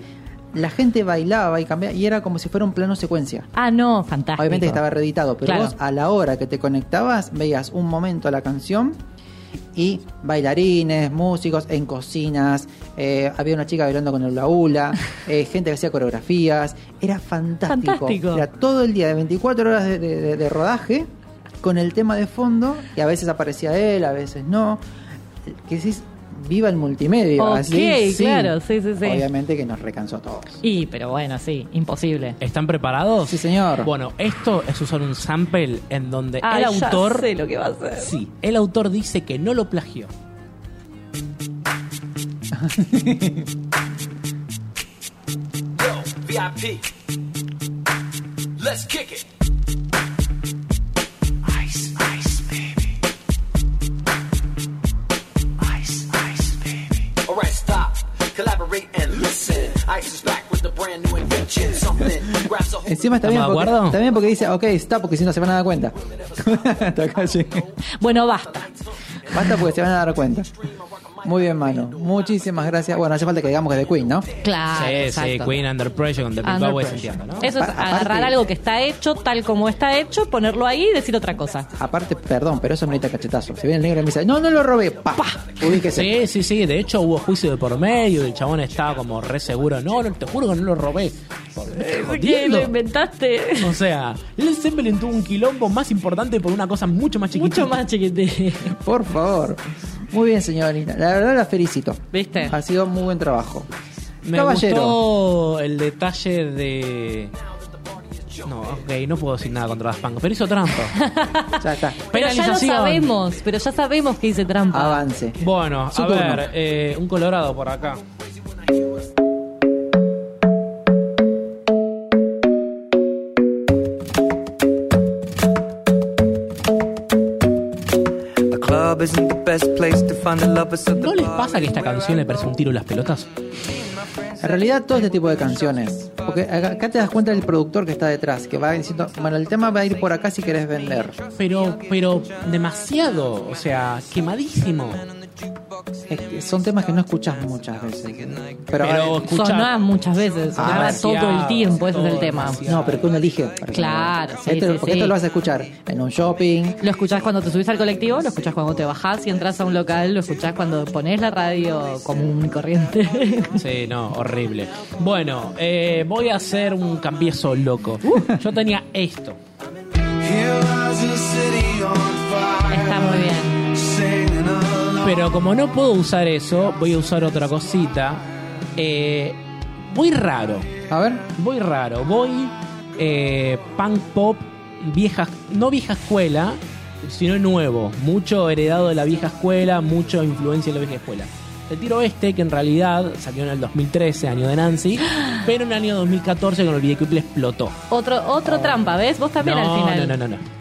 la gente bailaba y cambiaba y era como si fuera un plano secuencia. Ah, no, fantástico. Obviamente estaba reeditado, pero Claro. vos a la hora que te conectabas veías un momento a la canción y bailarines, músicos en cocinas, eh, había una chica bailando con el hula, eh, gente que hacía coreografías, era fantástico. Fantástico. Era todo el día de 24 horas de, de- de- de rodaje con el tema de fondo y a veces aparecía él, a veces no. Que decís, viva el multimedia. Ok, así, sí. claro, sí, sí, sí. Obviamente que nos recansó a todos. Y, pero bueno, sí, imposible. ¿Están preparados? Sí, señor. Bueno, esto es usar un sample en donde Ah, el ya autor. sé lo que va a hacer. Sí, el autor dice que no lo plagió. Yo, VIP. Let's kick it. collaborate and listen. Back with brand new invention. Encima está bien, porque, porque dice, ok, está, porque si no se van a dar cuenta. Bueno, basta. Basta porque se van a dar cuenta. Muy bien, mano. Muchísimas gracias. Bueno, hace falta que digamos que es de Queen, ¿no? Claro. sí, sí. Queen Under Pressure con The Big ¿no? Eso es Aparte- agarrar algo que está hecho tal como está hecho, ponerlo ahí y decir otra cosa. Aparte, perdón, pero eso merita cachetazo. Si viene el negro y me dice, no, no lo robé, pa, ubíquese. Sí, sí, sí. De hecho, hubo juicio de por medio. y El chabón estaba como re seguro. No, no, te juro que no lo robé. Por- ¿me estás ¿Qué jodiendo? lo inventaste? O sea, Led Zeppelin tuvo un quilombo más importante por una cosa mucho más chiquitita. Mucho más chiquitín. Por favor. Muy bien, señorita. La verdad la felicito. ¿Viste? Ha sido muy buen trabajo. Me Caballero. gustó el detalle de... No, ok, no puedo decir nada contra las Punk, pero hizo trampa. Ya está. Pero ya lo sabemos, pero ya sabemos que hice trampa. Avance. Bueno, Su a turno. ver, eh, un colorado por acá. ¿No les pasa que esta canción le parece un tiro en las pelotas? En realidad, todo este tipo de canciones. Porque acá acá te das cuenta del productor que está detrás, que va diciendo, bueno, el tema va a ir por acá si querés vender. Pero, pero demasiado, o sea, quemadísimo. Son temas que no escuchas muchas veces. Pero, Pero eh, Sonaba muchas veces, sonaba demasiado, todo el tiempo, ese es el tema. demasiado. no, pero que uno elige. Claro, sí, porque sí. esto lo vas a escuchar en un shopping. Lo escuchás cuando te subís al colectivo, lo escuchás cuando te bajás y entras a un local, lo escuchás cuando pones la radio común y corriente. Sí, no, horrible. Bueno, eh, voy a hacer un cambiezo loco. Yo tenía esto. Está muy bien. Pero como no puedo usar eso, voy a usar otra cosita. Eh, voy raro. A ver. Voy raro. Voy eh, punk pop, vieja, no vieja escuela, sino nuevo. Mucho heredado de la vieja escuela, mucho influencia de la vieja escuela. Te tiro este que en realidad salió en el 2013, año de Nancy, pero en el año 2014 con el videoclip le explotó. Otro, otro trampa, ¿ves? Vos también no, al final. no, no, no, no.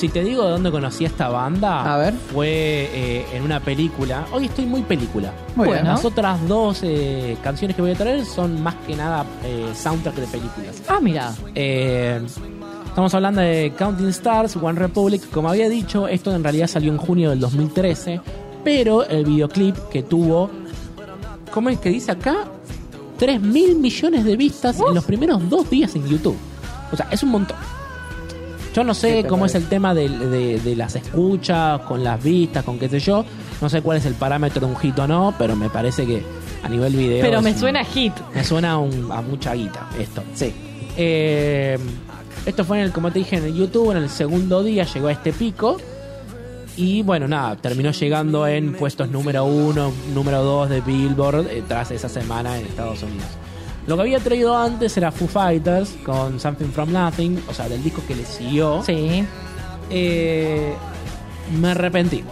Si te digo de dónde conocí a esta banda, A ver. fue eh, en una película. Hoy estoy muy película. Muy Bueno. bien. Las otras dos eh, canciones que voy a traer son más que nada eh, soundtrack de películas. Ah, mira. Eh, estamos hablando de Counting Stars, One Republic. Como había dicho, esto en realidad salió en junio del 2013. Pero el videoclip que tuvo, ¿cómo es que dice acá? 3 mil millones de vistas en los primeros dos días en YouTube. O sea, es un montón. Yo no sé ¿Qué te cómo es el tema de, de- de las escuchas, con las vistas, con qué sé yo. No sé cuál es el parámetro de un hit o no, pero me parece que a nivel video. Pero me un- suena hit. Me suena a, un- a mucha guita esto. Sí. Eh, esto fue en el, como te dije, en el YouTube, en el segundo día llegó a este pico. Y bueno, nada, terminó llegando en puestos número uno, número dos de Billboard eh, tras esa semana en Estados Unidos. Lo que había traído antes era Foo Fighters con Something From Nothing, o sea, del disco que le siguió. Sí. Eh, me arrepentí.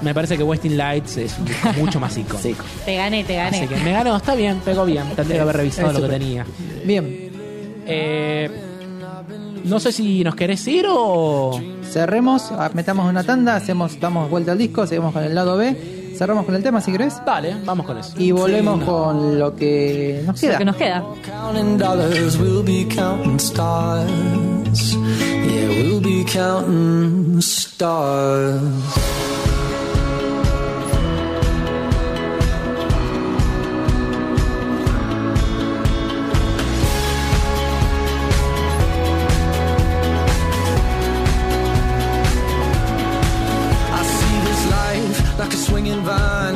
Me parece que Westing Lights es un disco mucho más icónico. Te gané, te gané. Así que me ganó, está bien, pegó bien. Tendría que haber revisado Es lo que tenía. Bien. Eh, no sé si nos querés ir o. Cerremos, metamos una tanda, hacemos, damos vuelta al disco, seguimos con el lado B. Cerramos con el tema si querés. Dale, vamos con eso. Y volvemos con lo que nos Lo queda. que nos queda. Counting dollars, we'll be counting stars. Yeah, we'll be counting stars.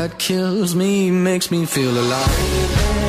that kills me makes me feel alive.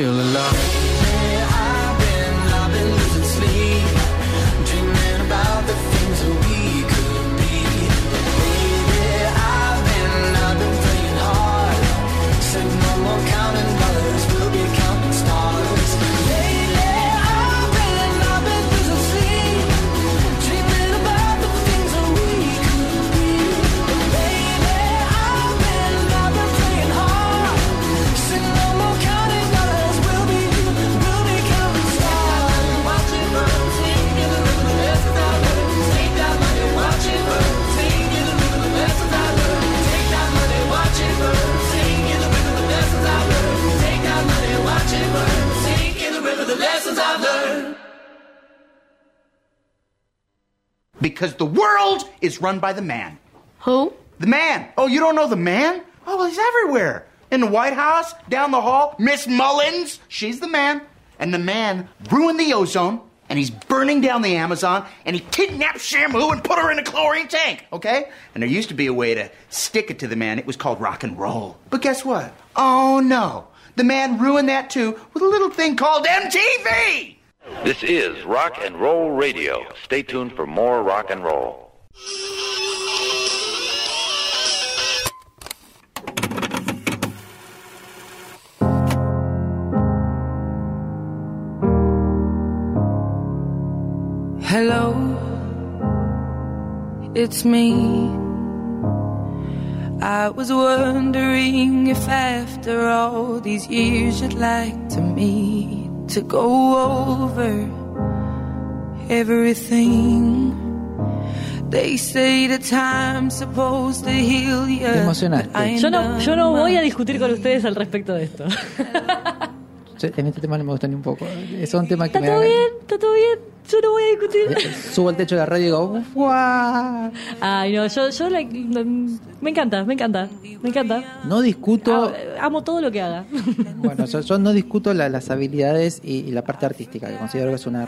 Feel alive. World run by the man. Who? The man. Oh, you don't know the man? Oh, well, he's everywhere. In the White House, down the hall, Miss Mullins, she's the man. And the man ruined the ozone, and he's burning down the Amazon, and he kidnapped Shamu and put her in a chlorine tank, okay? And there used to be a way to stick it to the man. It was called rock and roll. But guess what? Oh, no. The man ruined that too with a little thing called MTV! This is Rock and Roll Radio. Stay tuned for more rock and roll. Hello, it's me. I was wondering if after all these years you'd like to meet to go over everything. They say the time's supposed to heal you. Te emocionaste. but I Yo no, yo no know voy a discutir con ustedes al respecto de esto. En este tema no me gusta ni un poco. Es un tema que Está me todo bien, está todo bien. Yo no voy a discutir. Subo al techo de la radio y digo, ¡guau! Ay, no, yo, yo la- me encanta, me encanta, me encanta. No discuto, Amo todo lo que haga. bueno, yo, yo no discuto la- las habilidades y, y la parte artística, que considero que es una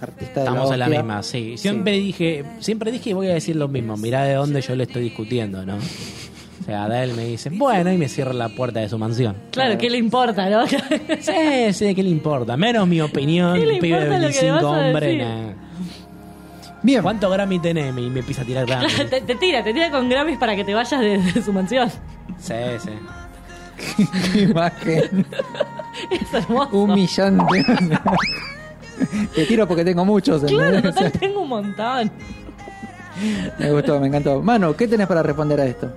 artista de Estamos la en la misma, sí. Siempre dije, siempre dije y voy a decir lo mismo. Mirá de dónde yo le estoy discutiendo, ¿no? O sea, Adele me dice, bueno, y me cierra la puerta de su mansión. Claro, ¿qué le importa, no? Sí, sí, ¿qué le importa? Menos mi opinión, ¿Qué pibe de importa lo que le 25 vas a hombres. Bien. ¿Cuánto Grammy tenés? Y me empieza a tirar Grammy. te, te tira, te tira con Grammys para que te vayas de, de su mansión. Sí, sí. Qué imagen Es hermoso. humillante. Te tiro porque tengo muchos. Claro, tengo un montón. Me gustó, me encantó. Manu, ¿qué tenés para responder a esto?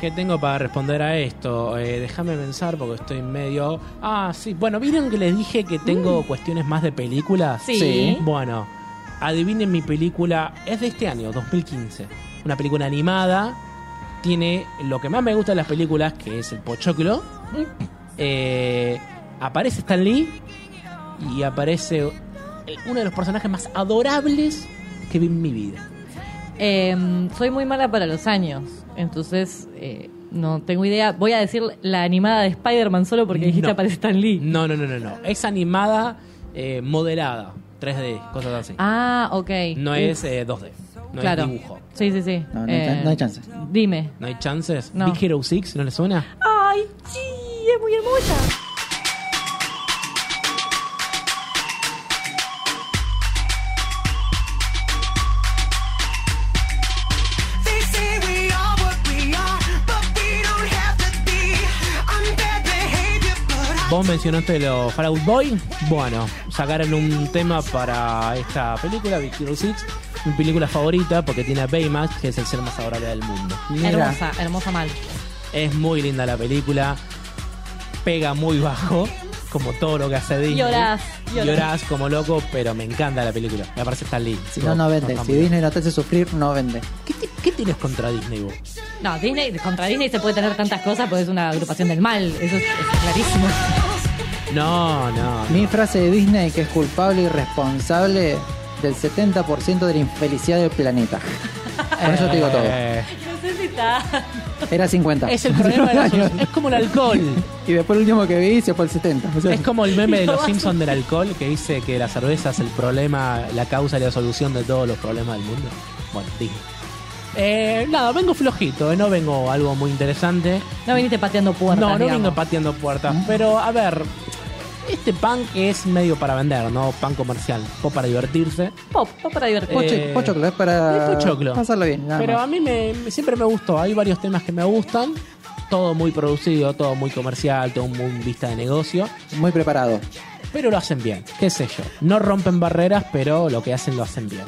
¿Qué tengo para responder a esto? Eh, déjame pensar porque estoy medio... Ah, sí. Bueno, ¿vieron que les dije que tengo cuestiones más de películas? Sí. Sí. Bueno, adivinen mi película. Es de este año, 2015. Una película animada. Tiene lo que más me gusta de las películas, que es el pochoclo. Eh, aparece Stan Lee y aparece uno de los personajes más adorables que vi en mi vida. Eh, soy muy mala para los años, entonces eh, no tengo idea. Voy a decir la animada de Spider-Man solo porque dijiste No. aparece Stan Lee. No, no, no, no, no. Es animada, eh, modelada, 3D, cosas así. Ah, ok. No Uf, es eh, 2D, no claro. es dibujo. Sí, sí, sí. No, no hay Eh, chan- no hay chance. Dime. ¿No hay chances? No. Big Hero 6, ¿no le suena? Ay, sí, es muy hermosa. Vos mencionaste los Fall Out Boy. Bueno, sacaron un tema para esta película, Big Hero 6. Mi película favorita porque tiene a Baymax, que es el ser más adorable del mundo. Hermosa, hermosa mal. Es muy linda la película. Pega muy bajo, como todo lo que hace Disney. Llorás, llorás. Llorás como loco, pero me encanta la película. Me parece tan linda. Si no, no vende. Si Disney no te hace sufrir, no vende. ¿Qué, te- qué tienes contra Disney vos? No, Disney, contra Disney se puede tener tantas cosas porque es una agrupación del mal. Eso es, es clarísimo. No, no. Mi frase de Disney que es culpable y responsable del 70% de la infelicidad del planeta. Con eso te digo todo. No sé si está. Era 50. es el problema de la Años. Es como el alcohol. Y después el último que vi se fue el 70. O sea, Es como el meme de Lo los Simpsons del alcohol que dice que la cerveza es el problema, la causa y la solución de todos los problemas del mundo. Bueno, Disney. Eh, nada, vengo flojito, eh, no vengo algo muy interesante. No viniste pateando puertas. No, no digamos. vengo pateando puertas. Pero, a ver, este punk es medio para vender, ¿no? Pan comercial. O para divertirse. Pop, pop para divertir. Poche- eh, pochoclo, es para Es pochoclo. pasarlo bien. nada Pero más. a mí me, me- siempre me gustó. Hay varios temas que me gustan. Todo muy producido, todo muy comercial, todo muy vista de negocio. Muy preparado. Pero lo hacen bien, qué sé yo. No rompen barreras, pero lo que hacen lo hacen bien.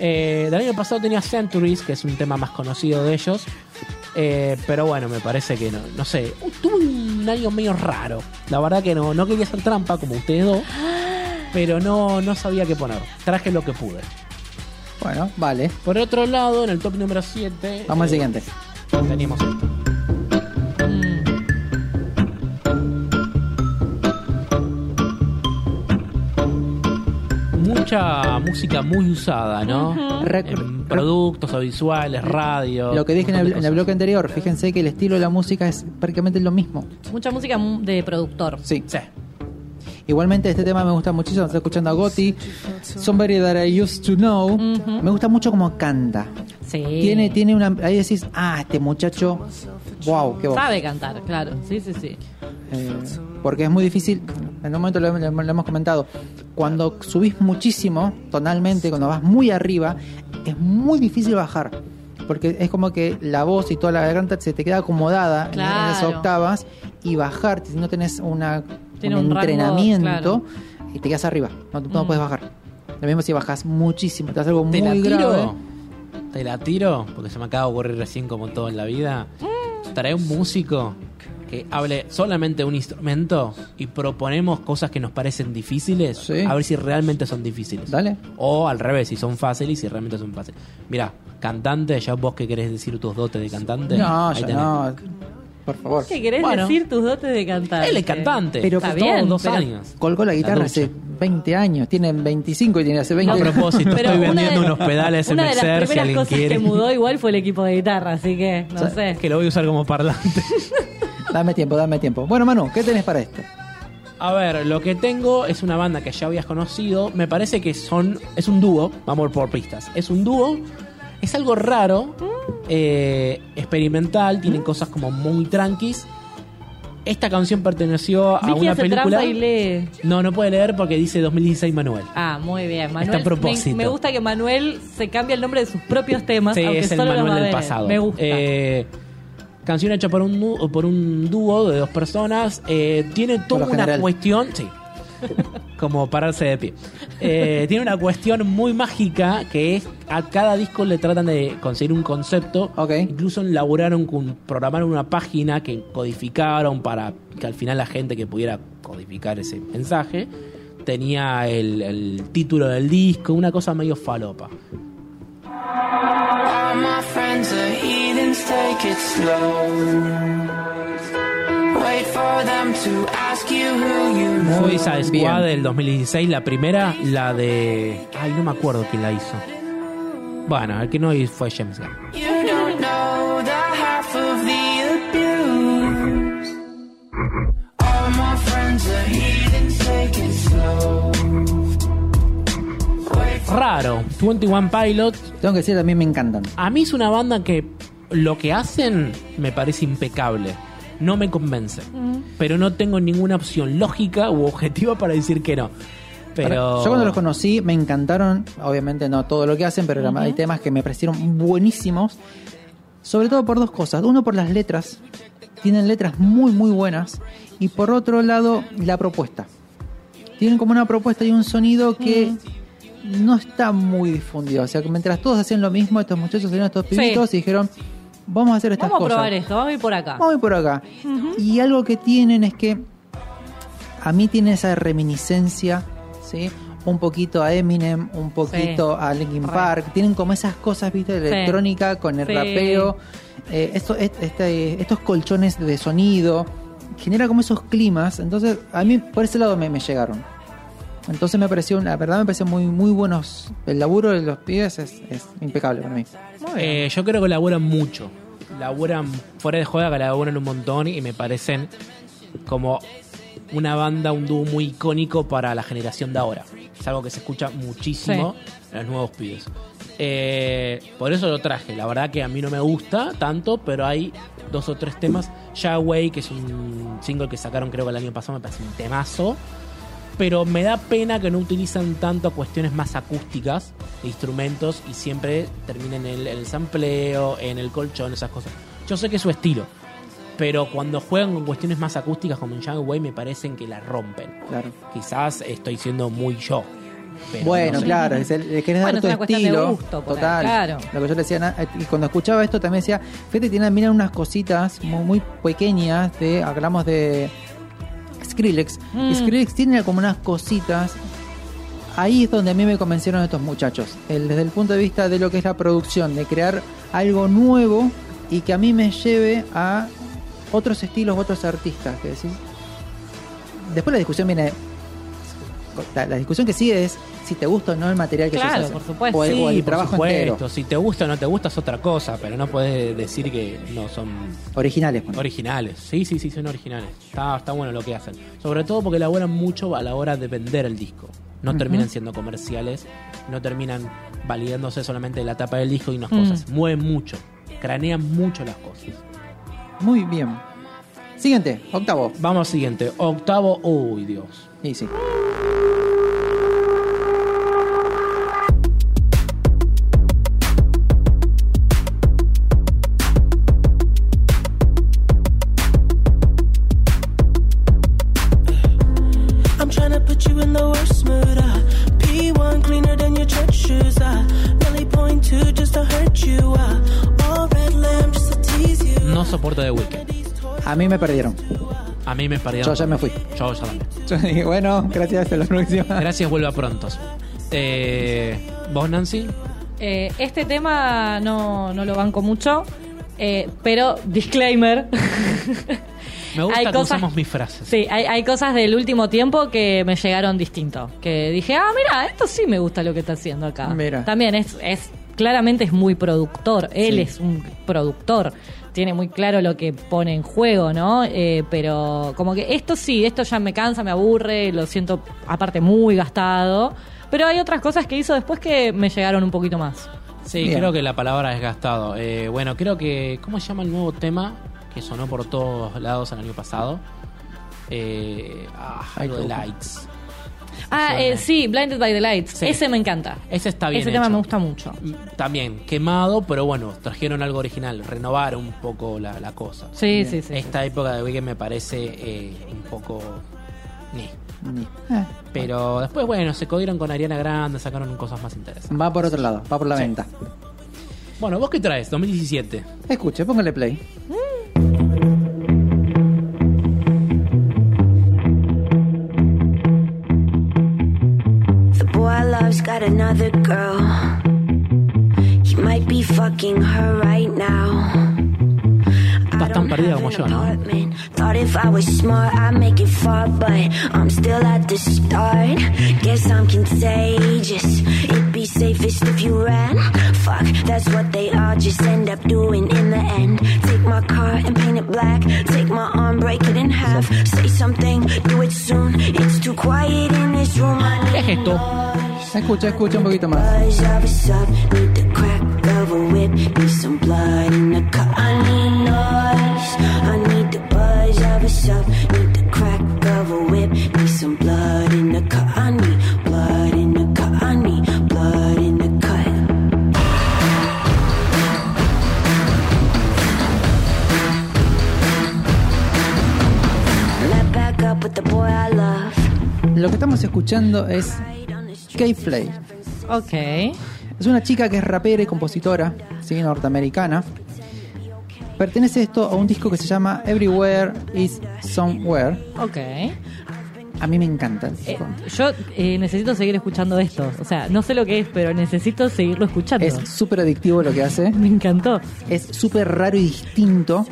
Eh, del año pasado tenía Centuries, que es un tema más conocido de ellos. Eh, pero bueno, me parece que no, no sé. Uh, tuve un año medio raro. La verdad que no, no quería hacer trampa como ustedes dos. Pero no, no sabía qué poner. Traje lo que pude. Bueno, vale. Por otro lado, en el top número 7. Vamos al siguiente. Teníamos esto. Mucha música muy usada, ¿no? En productos audiovisuales, radio. Lo que dije en el, en el bloque anterior, fíjense que el estilo de la música es prácticamente lo mismo. Mucha música mu- de productor. Sí. Sí. Igualmente este tema me gusta muchísimo, estoy escuchando a Gotti, Somebody That I Used to Know. Me gusta mucho como canta. Sí. Tiene, tiene una... Ahí decís, ah, este muchacho, wow, qué voz. Sabe cantar, claro. Sí, sí, sí. Eh, porque es muy difícil, en un momento lo, lo- lo hemos comentado, cuando subís muchísimo tonalmente, cuando vas muy arriba, es muy difícil bajar. Porque es como que la voz y toda la garganta se te queda acomodada en- en las Claro. octavas y bajar, si no tenés una, Tiene un, un rango, entrenamiento, claro. y te quedas arriba, no, no Mm. puedes bajar. Lo mismo si bajas muchísimo, te haces algo ¿Te muy la grave. tiro? ¿Te la tiro? Porque se me acaba de ocurrir recién como todo en la vida. Trae un músico que hable solamente un instrumento y proponemos cosas que nos parecen difíciles. Sí. A ver si realmente son difíciles. Dale. O al revés, si son fáciles y si realmente son fáciles. Mira, cantante, ya vos que querés decir tus dotes de cantante. No, tenés. no. Por favor. ¿Qué querés Bueno. decir tus dotes de cantar? Él es cantante. Pero Está bien, dos pero- años. Colgó la guitarra La hace ducha. 20 años, tiene 25 y tiene hace 20 A propósito, Pero estoy una vendiendo de- unos pedales en Una de las Mercer, si primeras alguien cosas quiere. que mudó igual fue el equipo de guitarra, así que no sé. Que lo voy a usar como parlante. Dame tiempo, dame tiempo. Bueno, Manu, ¿qué tenés para esto? A ver, lo que tengo es una banda que ya habías conocido. Me parece que son. Es un dúo. Vamos por pistas. Es un dúo. Es algo raro. eh, experimental. Tienen cosas como muy tranquis. Esta canción perteneció a Vicky una hace película. trampa y lee. No, no puede leer porque dice 2016 Manuel. Ah, muy bien. Manuel, Está a propósito. Me, me gusta que Manuel se cambie el nombre de sus propios temas, Sí, aunque es el solo los Manuel del pasado. Me gusta. Eh, canción hecha por un, nu- por un dúo de dos personas. Eh, tiene toda lo una general. cuestión. Sí. como pararse de pie. Eh, tiene una cuestión muy mágica que es a cada disco le tratan de conseguir un concepto. Incluso elaboraron con programaron una página que codificaron para que al final la gente que pudiera codificar ese mensaje tenía el, el título del disco, una cosa medio falopa. All my friends are heathens, take it slow. Suicide Squad del 2016, la primera, la de... Ay, no me acuerdo quién la hizo. Bueno, el que no hizo fue James Gunn. You don't know the half of the abuse. All my friends are heathens, take it slow. Raro, 21 Pilots. Tengo que decir, también me encantan. A mí es una banda que lo que hacen me parece impecable. No me convence. Pero no tengo ninguna opción lógica u objetiva para decir que no. Pero... Yo cuando los conocí me encantaron, obviamente no todo lo que hacen, pero hay temas que me parecieron buenísimos. Sobre todo por dos cosas. Uno por las letras. Tienen letras muy muy buenas. Y por otro lado, la propuesta. Tienen como una propuesta y un sonido que no está muy difundido. O sea, que mientras todos hacían lo mismo, estos muchachos salieron estos Sí. pibitos y dijeron, vamos a hacer estas Vamos a cosas. probar esto, vamos a ir por acá. Vamos a ir por acá. Y algo que tienen es que a mí tiene esa reminiscencia, ¿sí? Un poquito a Eminem, un poquito Sí. a Linkin. Park. Tienen como esas cosas, ¿viste? Sí. Electrónica con el Sí. rapeo. Eh, esto, est- este- estos colchones de sonido. Genera como esos climas. Entonces, a mí por ese lado me, me llegaron. Entonces me pareció, la verdad me pareció muy, muy buenos. El laburo de los pibes es, es impecable para mí. Eh, yo creo que laburan mucho. Laburan fuera de joda, que laburan un montón y me parecen como una banda, un dúo muy icónico para la generación de ahora. Es algo que se escucha muchísimo en los nuevos pibes. Eh, por eso lo traje. La verdad que a mí no me gusta tanto, pero hay dos o tres temas. Way, que es un single que sacaron creo que el año pasado, me parece un temazo. Pero me da pena que no utilizan tanto cuestiones más acústicas de instrumentos y siempre terminen en el, el sampleo, en el colchón, esas cosas. Yo sé que es su estilo, pero cuando juegan con cuestiones más acústicas como en Young Way me parecen que la rompen. Claro. Quizás estoy siendo muy yo. pero Bueno, no sé. claro, es el, Bueno, dar es tu una cuestión de estilo. gusto total. claro. Lo que yo le decía, na- y cuando escuchaba esto también decía, fíjate, tienen, miran unas cositas muy, muy pequeñas de, hablamos de Skrillex. Mm. Skrillex tiene como unas cositas. Ahí es donde a mí me convencieron estos muchachos. El- desde el punto de vista de lo que es la producción, de crear algo nuevo y que a mí me lleve a otros estilos, otros artistas. Que decís. Después la discusión viene. La, la discusión que sigue es si te gusta o no el material que Claro, hacen. por supuesto. O el, Sí, o el por trabajo supuesto. entero. Si te gusta o no te gusta es otra cosa, pero no puedes decir que no son Originales. bueno. originales. Sí, sí, sí, son originales. Está, está bueno lo que hacen. Sobre todo porque elaboran mucho a la hora de vender el disco. No terminan siendo comerciales, no terminan validándose solamente la tapa del disco y unas Mm. cosas. Mueven mucho, cranean mucho las cosas. Muy bien. Siguiente, octavo. Vamos al siguiente. Octavo, uy Dios. Y sí. I'm trying to put you in the worst mood. P1 cleaner than your church shoes. Really point two just to hurt you. All red lamb just to tease you. No soporto de Weekend. A mí me perdieron. A mí me perdieron. Yo ya me fui. Yo ya también. Yo dije, bueno, gracias a la próxima. Gracias, vuelva prontos. Eh, ¿Vos, Nancy? Eh, este tema no, no lo banco mucho, eh, pero disclaimer. Me gusta Hay que cosas- usamos mis frases. Sí, hay, hay cosas del último tiempo que me llegaron distinto. Que dije, ah, mira, esto sí me gusta lo que está haciendo acá. Mira. También es, es claramente es muy productor. Él Sí. es un productor. Tiene muy claro lo que pone en juego, ¿no? Eh, pero como que esto sí, esto ya me cansa, me aburre, lo siento aparte muy gastado. Pero hay otras cosas que hizo después que me llegaron un poquito más. Sí, Bien. creo que la palabra es gastado. Eh, bueno, creo que. ¿Cómo se llama el nuevo tema que sonó por todos lados el año pasado? Eh, ah, algo de Lights. Ah, eh, sí, Blinded by the Lights. Sí. Ese me encanta. Ese está bien Ese tema me gusta mucho. Mm, También quemado, pero bueno, trajeron algo original, renovaron un poco la, la cosa. Sí, sí, sí. Esta época de Weekend me parece eh, un poco Ni. Ni. Eh, Pero después, bueno, se codieron con Ariana Grande, sacaron cosas más interesantes. va por otro lado, va por la Sí. venta. Bueno, ¿vos qué traes? 2017. Escuche, póngale play. The Oh, boy I love's got another girl. He might be fucking her right now. Estás tan perdida como yo, ¿no? Thought if I was smart, I'd make it far, but I'm still at the start. Guess I'm contagious. It'd be safest if you ran. Fuck, that's what they all just end up doing in the end. Take my car and paint it black. Take my arm, break it in half. Say something, do it soon. It's too quiet in this room. I ¿Qué es esto? Escucha, escucha un poquito más. buzz of a sub, need the crack of a whip, need some blood in the cup. I need noise, I need the buzz of a sub, Lo que estamos escuchando es K-Flay. Ok. Es una chica que es rapera y compositora, ¿sí? norteamericana. Pertenece esto a un disco que se llama Everywhere is Somewhere. Ok. A mí me encanta el Eh, disco. yo eh, necesito seguir escuchando esto. O sea, no sé lo que es, pero necesito seguirlo escuchando. Es súper adictivo lo que hace. Me encantó. Es súper raro y distinto.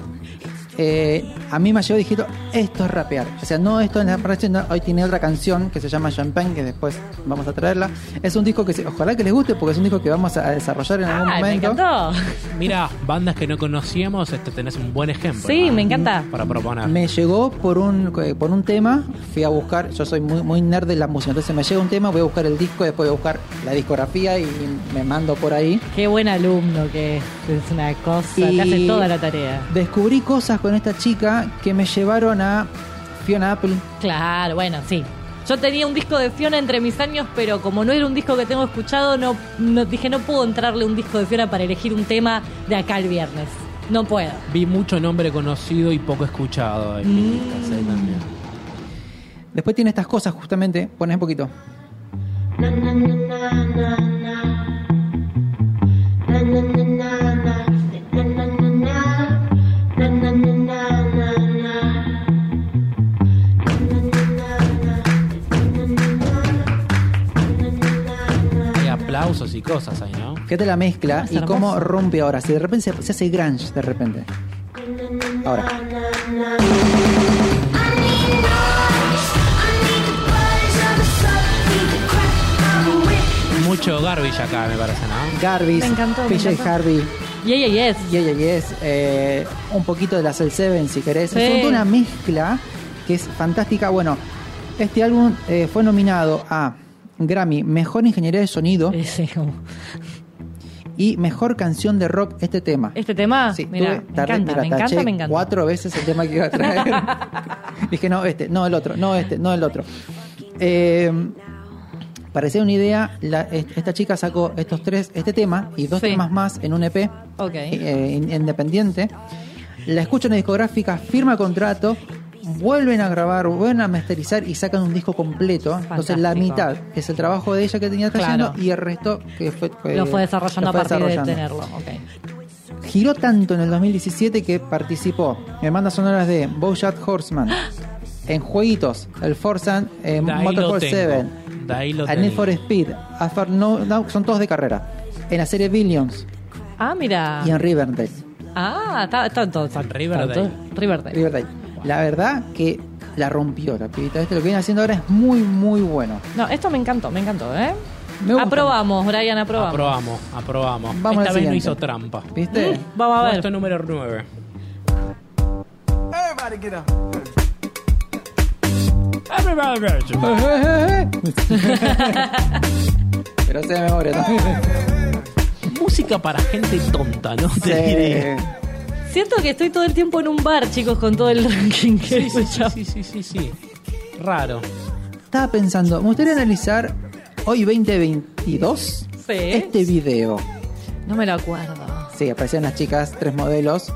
Eh, a mí me llegó y dije, esto es rapear. O sea, no esto en la no, hoy tiene otra canción que se llama Champagne, que después vamos a traerla. Es un disco que se- ojalá que les guste porque es un disco que vamos a desarrollar en algún Ay, me momento. encantó. Mira, bandas que no conocíamos, este tenés un buen ejemplo. Sí, ¿no? me encanta. Para proponer. Me llegó por un eh, por un tema, fui a buscar, yo soy muy, muy nerd de la música, entonces me llega un tema, voy a buscar el disco, después voy a buscar la discografía y me mando por ahí. Qué buen alumno que es. Es una cosa. Y- Te hace toda la tarea. Descubrí cosas con esta chica que me llevaron a Fiona Apple. Claro, bueno, sí. Yo tenía un disco de Fiona entre mis años, pero como no era un disco que tengo escuchado, no, no- dije no puedo entrarle un disco de Fiona para elegir un tema de acá el viernes. No puedo. Vi mucho nombre conocido y poco escuchado en también. Después tiene estas cosas justamente, pones un poquito. Aplausos y cosas ahí, ¿no? Fíjate la mezcla Es y cómo rompe ahora. Si de repente se, se hace grunge, de repente. Ahora. Mucho garbage acá, me parece, ¿no? Garbis, Me encantó, me PJ encantó. Harvey, Yeah, yeah, yes. Yeah, yeah, yes, eh, un poquito de la Cell 7 si querés. Sí. Es una mezcla que es fantástica. Bueno, este álbum eh, fue nominado a Grammy Mejor Ingeniería de Sonido Ese, como- y Mejor Canción de Rock este tema. Este tema, Sí, tuve- me tardé, encanta, me encanta, taché me encanta. cuatro veces el tema que iba a traer. Dije, no, este, no el otro, no este, no el otro. Eh, para hacer una idea, la- est- esta chica sacó estos tres, este tema y dos Sí. temas más en un EP eh, in- independiente. La escuchan en la discográfica, firma contrato, vuelven a grabar, vuelven a masterizar y sacan un disco completo. Entonces la mitad es el trabajo de ella que tenía trayendo Claro. y el resto que fue, fue- lo fue desarrollando lo a fue partir desarrollando. de tenerlo. Ok. Giró tanto en el 2017 que participó en bandas sonoras de Bojack Horseman, en jueguitos, el Forza, eh, Motorsport tengo. 7, De ahí lo a Need for Speed, a Far no, no, son todos de carrera, en la serie Billions Ah, mira. y en Riverdale. Ah, está, está todo. Riverdale. todo- Riverdale. Riverdale. La verdad que la rompió la pibita. Este lo que viene haciendo ahora es muy, muy bueno. No, esto me encantó, me encantó, ¿eh? Me gusta. Aprobamos, Brian, aprobamos. Aprobamos, aprobamos. Vamos al Esta vez no siguiente. hizo trampa. ¿Viste? Vamos a ver. Puesto número 9. Everybody get up. Pero sé de memoria también. Música para gente tonta, ¿no? Te diré. Siento que estoy todo el tiempo en un bar, chicos, con todo el ranking que Sí, sí, sí, sí, sí, sí, sí. Raro. Estaba pensando, me gustaría analizar hoy 2022 Sí. este video. No me lo acuerdo. Sí, aparecían las chicas, tres modelos,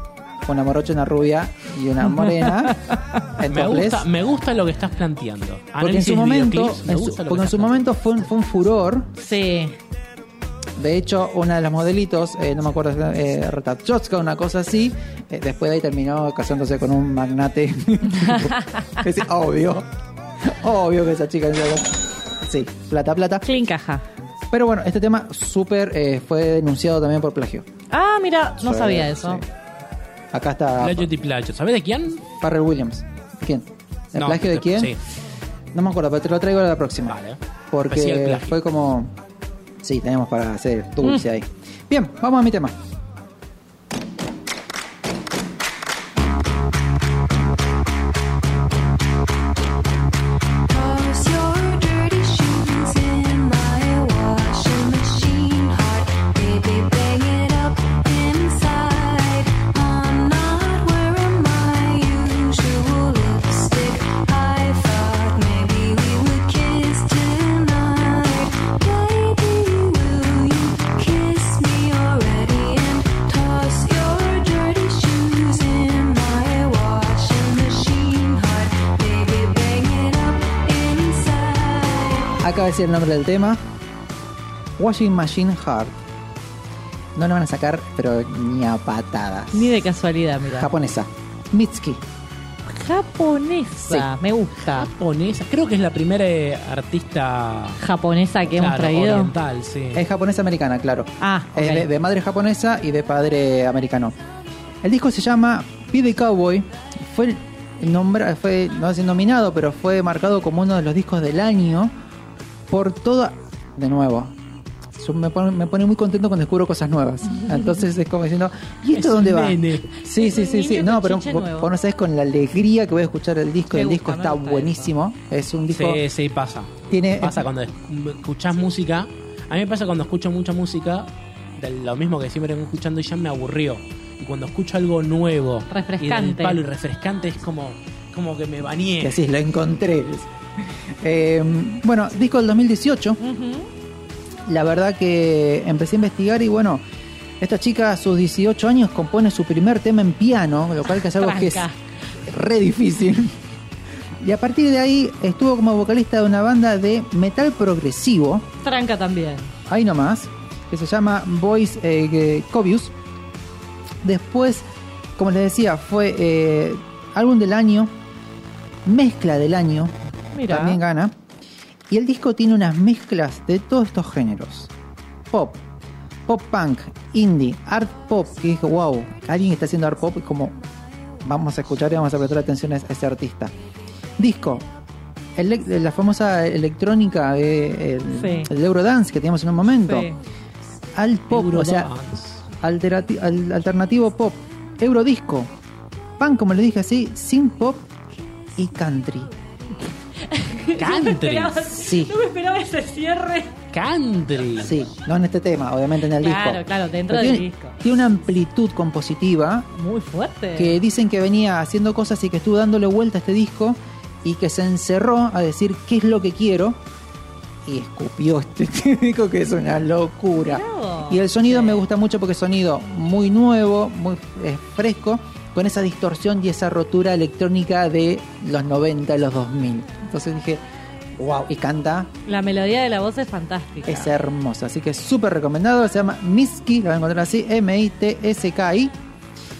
una morocha, una rubia y una morena. en Me gusta, me gusta lo que estás planteando. Porque en su momento, en su- porque en su momento fue un, fue un furor. Sí. De hecho, una de las modelitos, eh, no me acuerdo, eh, Retapchotska, una cosa así, eh, después de ahí terminó casándose con un magnate. es obvio. Obvio que esa chica. Sí, plata, plata. Clean caja. Pero bueno, este tema súper eh, fue denunciado también por plagio. Ah, mira, no Sí, sabía eso. Acá está Plagio y plagio. ¿Sabes de quién? Farrell Williams. ¿Quién? ¿El No, plagio de te- quién? sí. No me acuerdo, pero te lo traigo a la próxima. Vale. Porque Especial plagio. fue como. Sí, tenemos para hacer dulce Mm. ahí. Bien, vamos a mi tema. De decir el nombre del tema. Washing Machine Heart. No lo van a sacar, pero ni a patadas. Ni de casualidad, mira. Japonesa. Mitsuki. Japonesa, me gusta. Japonesa. Creo que es la primera eh, artista Japonesa que hemos traído. oriental, sí. Es japonesa americana, claro. Ah, Es de, de madre japonesa y de padre americano. El disco se llama Be the Cowboy. Fue, nombra, fue no sé si nominado, pero fue marcado como uno de los discos del año por toda. De nuevo. Me pone, me pone muy contento cuando descubro cosas nuevas. Entonces es como diciendo, ¿y esto Es dónde va? nene. Sí, sí, sí, sí. No, pero vos, no sabés con la alegría que voy a escuchar el disco. Me el gusta, disco está buenísimo. Es un disco. Sí, sí, pasa. Tiene- Pasa cuando es- escuchás música. A mí me pasa cuando escucho mucha música, de lo mismo que siempre vengo escuchando y ya me aburrió. Y cuando escucho algo nuevo y del Refrescante. palo y refrescante es como, como que me bañé. Que sí, lo encontré. Eh, bueno, disco del 2018. La verdad que empecé a investigar y bueno, esta chica a sus 18 años compone su primer tema en piano, lo cual que es algo que es Tranca. re difícil. Y a partir de ahí estuvo como vocalista de una banda de metal progresivo, Franca también. ahí nomás, que se llama Boys eh, Cobius. Después, como les decía, fue eh, álbum del año, mezcla del año, Mira. también gana. Y el disco tiene unas mezclas de todos estos géneros. Pop, pop punk, indie, art pop, que dije, wow, alguien está haciendo art pop y como vamos a escuchar y vamos a prestar atención a ese artista. Disco, la famosa electrónica de, el, Sí. el Eurodance que teníamos en un momento. Sí. Alt pop, o sea, Eurodance. alterati- al- alternativo pop, eurodisco, punk como le dije así, sin pop y country. Country. Sí. No me esperaba ese cierre. Country. Sí, no en este tema, obviamente en el Claro, disco. claro, dentro Pero del tiene, disco. Tiene una amplitud compositiva Muy fuerte. que dicen que venía haciendo cosas y que estuvo dándole vuelta a este disco y que se encerró a decir qué es lo que quiero y escupió este disco que es una locura. Y el sonido Sí. me gusta mucho porque es sonido muy nuevo, muy fresco, con esa distorsión y esa rotura electrónica de los 90 y los 2000. Entonces dije, wow, y canta La melodía de la voz es fantástica. es hermosa, así que súper recomendado. Se llama Mitski, lo van a encontrar así, M-I-T-S-K-I.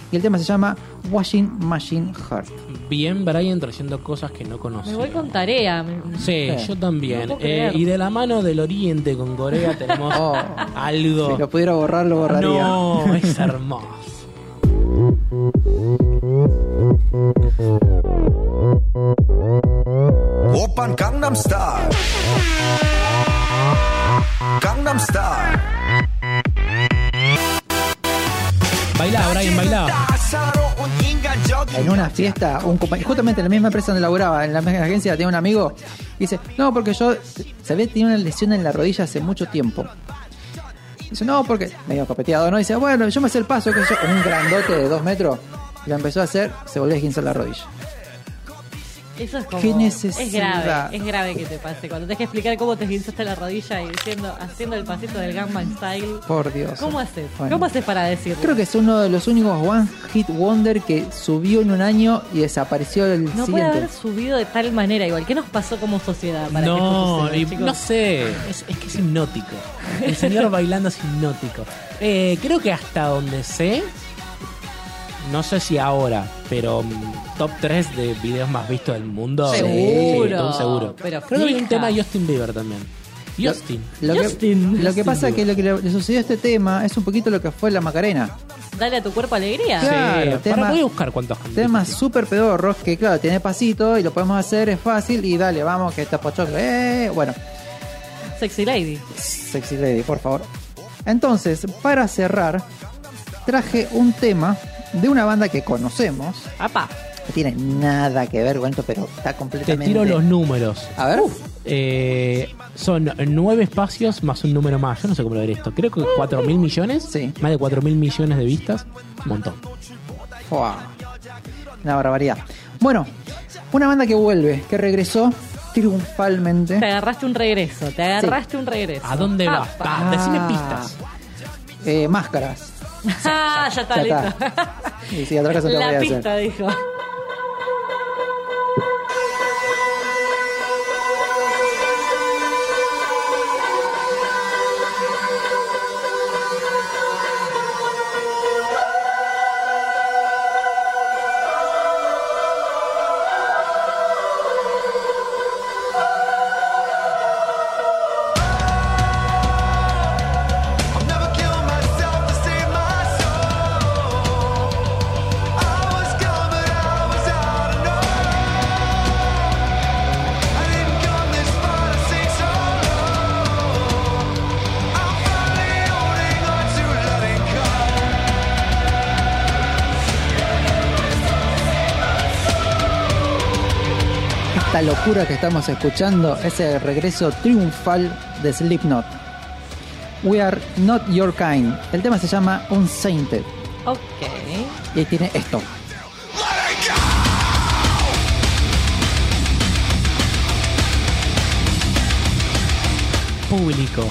Y el tema se llama Washing Machine Heart. Bien, Brian trayendo cosas que no conocía. Me voy con tarea. Sí, Sí. yo también. No Eh, y de la mano del Oriente con Corea tenemos Oh. algo. Si lo pudiera borrar, lo borraría. No, es hermoso. Opern Gangnam Style. Gangnam Style. Baila, Brian, baila. En una fiesta, un compañero, justamente en la misma empresa donde laburaba, en la misma agencia, tenía un amigo, dice, no, porque yo, se tenía una lesión en la rodilla hace mucho tiempo. Dice, no, porque medio copeteado, ¿no? Dice, bueno, yo me sé el paso, que yo, un grandote de dos metros, y lo empezó a hacer, se volvió a esguinzar la rodilla. Eso es como. Qué necesidad. Es grave, es grave que te pase. Cuando tenés que explicar cómo te guinzaste la rodilla y diciendo, haciendo el pasito del Gangnam Style. Por Dios. ¿Cómo haces? Bueno. ¿Cómo haces para decirlo? Creo que es uno de los únicos One Hit Wonder que subió en un año y desapareció el No puede siguiente. haber subido de tal manera igual. ¿Qué nos pasó como sociedad para que esto No, suceda, no sé, es, es que es hipnótico. El señor bailando es hipnótico. Eh, creo que hasta donde sé, no sé si ahora, pero mm, top 3 de videos más vistos del mundo. Seguro, Sí, seguro. pero creo que hay un tema de Justin Bieber también. Justin. Lo que, Justin. lo que pasa es que lo que le, le sucedió a este tema es un poquito lo que fue la Macarena. Dale a tu cuerpo alegría. Claro, Sí, tema- voy a buscar cuántos. Temas súper pedorros que, claro, tiene pasito y lo podemos hacer, es fácil y dale, vamos, que está pochoclo. Eh, bueno, Sexy Lady. sexy lady, por favor. Entonces, para cerrar, traje un tema de una banda que conocemos. Apa. No tiene nada que ver con esto, pero está Te completamente. tiro los números. A ver. Eh, son nueve espacios más un número más. Yo no sé cómo lo ver esto. Creo que 4 mil millones. Sí. Más de 4 mil millones de vistas. Un montón. Fua. Una barbaridad. Bueno, una banda que vuelve, que regresó triunfalmente. Te agarraste un regreso. Te agarraste un regreso. ¿A dónde vas? Pa, decime Ah. pistas. Eh, máscaras. Ah, ya está Ya listo. Y sí, otra cosa te voy a La hacer. pista, dijo. Locura que estamos escuchando es el regreso triunfal de Slipknot. We are not your kind. El tema se llama Unsainted. Ok. Y ahí tiene esto. Público.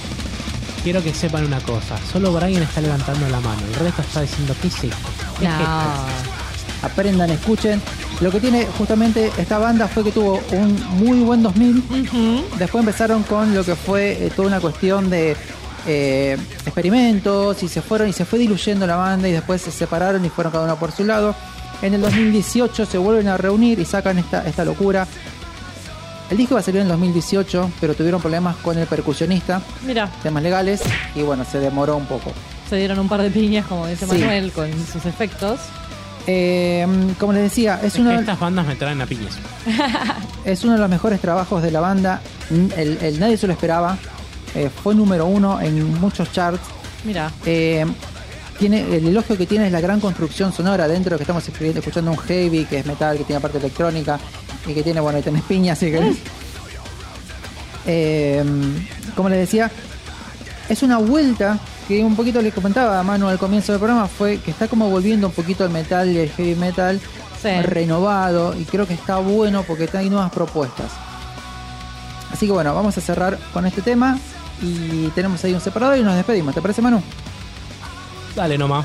Quiero que sepan una cosa. Solo Brian está levantando la mano. El resto está diciendo, ¿qué es esto? ¿Qué es No. esto? Aprendan, escuchen. Lo que tiene justamente esta banda fue que tuvo un muy buen 2000. Después empezaron con lo que fue eh, toda una cuestión de eh, experimentos y se fueron y se fue diluyendo la banda y después se separaron y fueron cada uno por su lado. En el 2018 se vuelven a reunir y sacan esta, esta locura. El disco va a salir en el 2018, pero tuvieron problemas con el percusionista, Mira, temas legales, y bueno, se demoró un poco. se dieron un par de piñas, como dice Sí. Manuel, con sus efectos. Eh, como les decía, es Es uno que de- estas bandas me traen a piñas. Es uno de los mejores trabajos de la banda. El, el- nadie se lo esperaba. Eh, fue número uno en muchos charts. Mira, Eh, tiene, el elogio que tiene es la gran construcción sonora dentro que estamos escuchando un heavy que es metal, que tiene parte electrónica y que tiene, bueno, y tenés piña, así que. Eh, como les decía, es una vuelta que un poquito le comentaba a Manu al comienzo del programa, fue que está como volviendo un poquito al metal y el heavy metal Sí. renovado y creo que está bueno porque hay nuevas propuestas. Así que bueno, vamos a cerrar con este tema y tenemos ahí un separador y nos despedimos. ¿Te parece Manu? Dale nomás.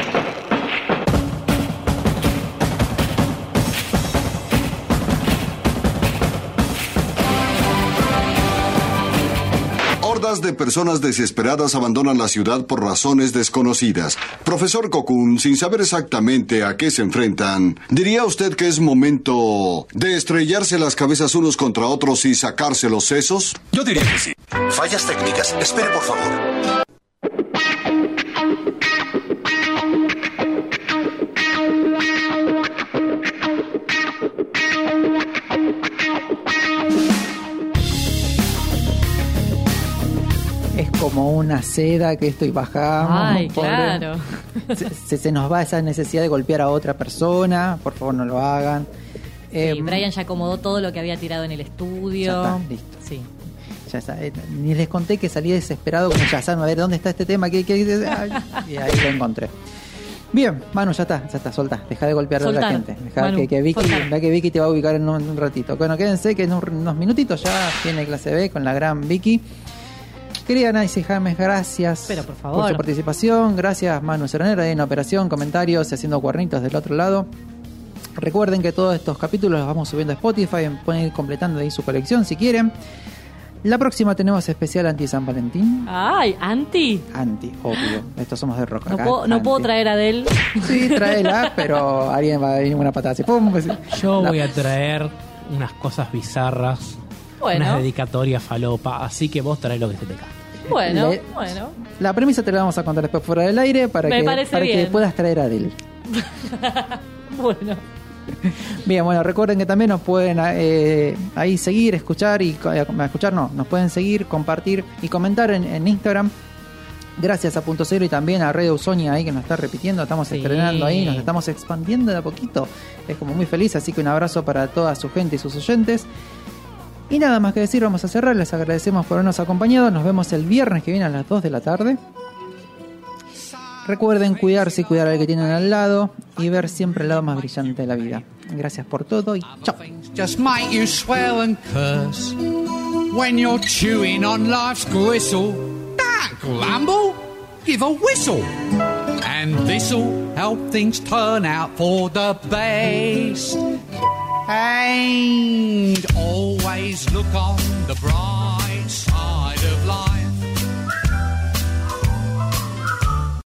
De personas desesperadas abandonan la ciudad por razones desconocidas. Profesor Cocoon, sin saber exactamente a qué se enfrentan, ¿diría usted que es momento de estrellarse las cabezas unos contra otros y sacarse los sesos? Yo diría que sí. Fallas técnicas. Espere, por favor. Como una seda que esto y bajamos. Ay, pobre. claro. Se, se- se nos va esa necesidad de golpear a otra persona, por favor no lo hagan. Eh, Sí, Brian ya acomodó todo lo que había tirado en el estudio. Ya está, listo. Sí. ya está, eh, ni les conté que salí desesperado con Shazam a ver dónde está este tema, qué, qué- ay, y ahí lo encontré. Bien, Manu, ya está, ya está, solta, deja de golpear a la gente. Deja que, que Vicky, que Vicky te va a ubicar en un, un ratito. Bueno, quédense que en un- unos minutitos ya tiene clase B con la gran Vicky. Querida Nancy James, gracias Pero, por favor. su participación. Gracias Manu Seronero ahí en operación, comentarios y haciendo cuernitos del otro lado. Recuerden que todos estos capítulos los vamos subiendo a Spotify, pueden ir completando ahí su colección si quieren. La próxima tenemos especial anti San Valentín. Ay, Anti. Anti, obvio. Estos somos de rock No, acá. puedo, no anti. puedo traer a Adele. Sí, tráela, pero alguien va a venir una patada así. ¡pum! Así. Yo La- voy a traer unas cosas bizarras, Bueno. unas dedicatorias falopa, así que vos traes lo que se te cante. Bueno, Le- bueno. La premisa te la vamos a contar después fuera del aire para, Me que, para que puedas traer a Adele. Bueno. Bien, bueno, recuerden que también nos pueden eh, ahí seguir, escuchar y eh, escuchar no, nos pueden seguir, compartir y comentar en, en Instagram. Gracias a Punto Cero y también a Radio Sonia ahí que nos está repitiendo, estamos Sí. estrenando ahí, nos estamos expandiendo de a poquito. Es como muy feliz, así que un abrazo para toda su gente y sus oyentes. Y nada más que decir, vamos a cerrar, les agradecemos por habernos acompañado, nos vemos el viernes que viene a las 2 de la tarde. Recuerden cuidarse y cuidar al que tienen al lado y ver siempre el lado más brillante de la vida. Gracias por todo y chao. And always look on the bright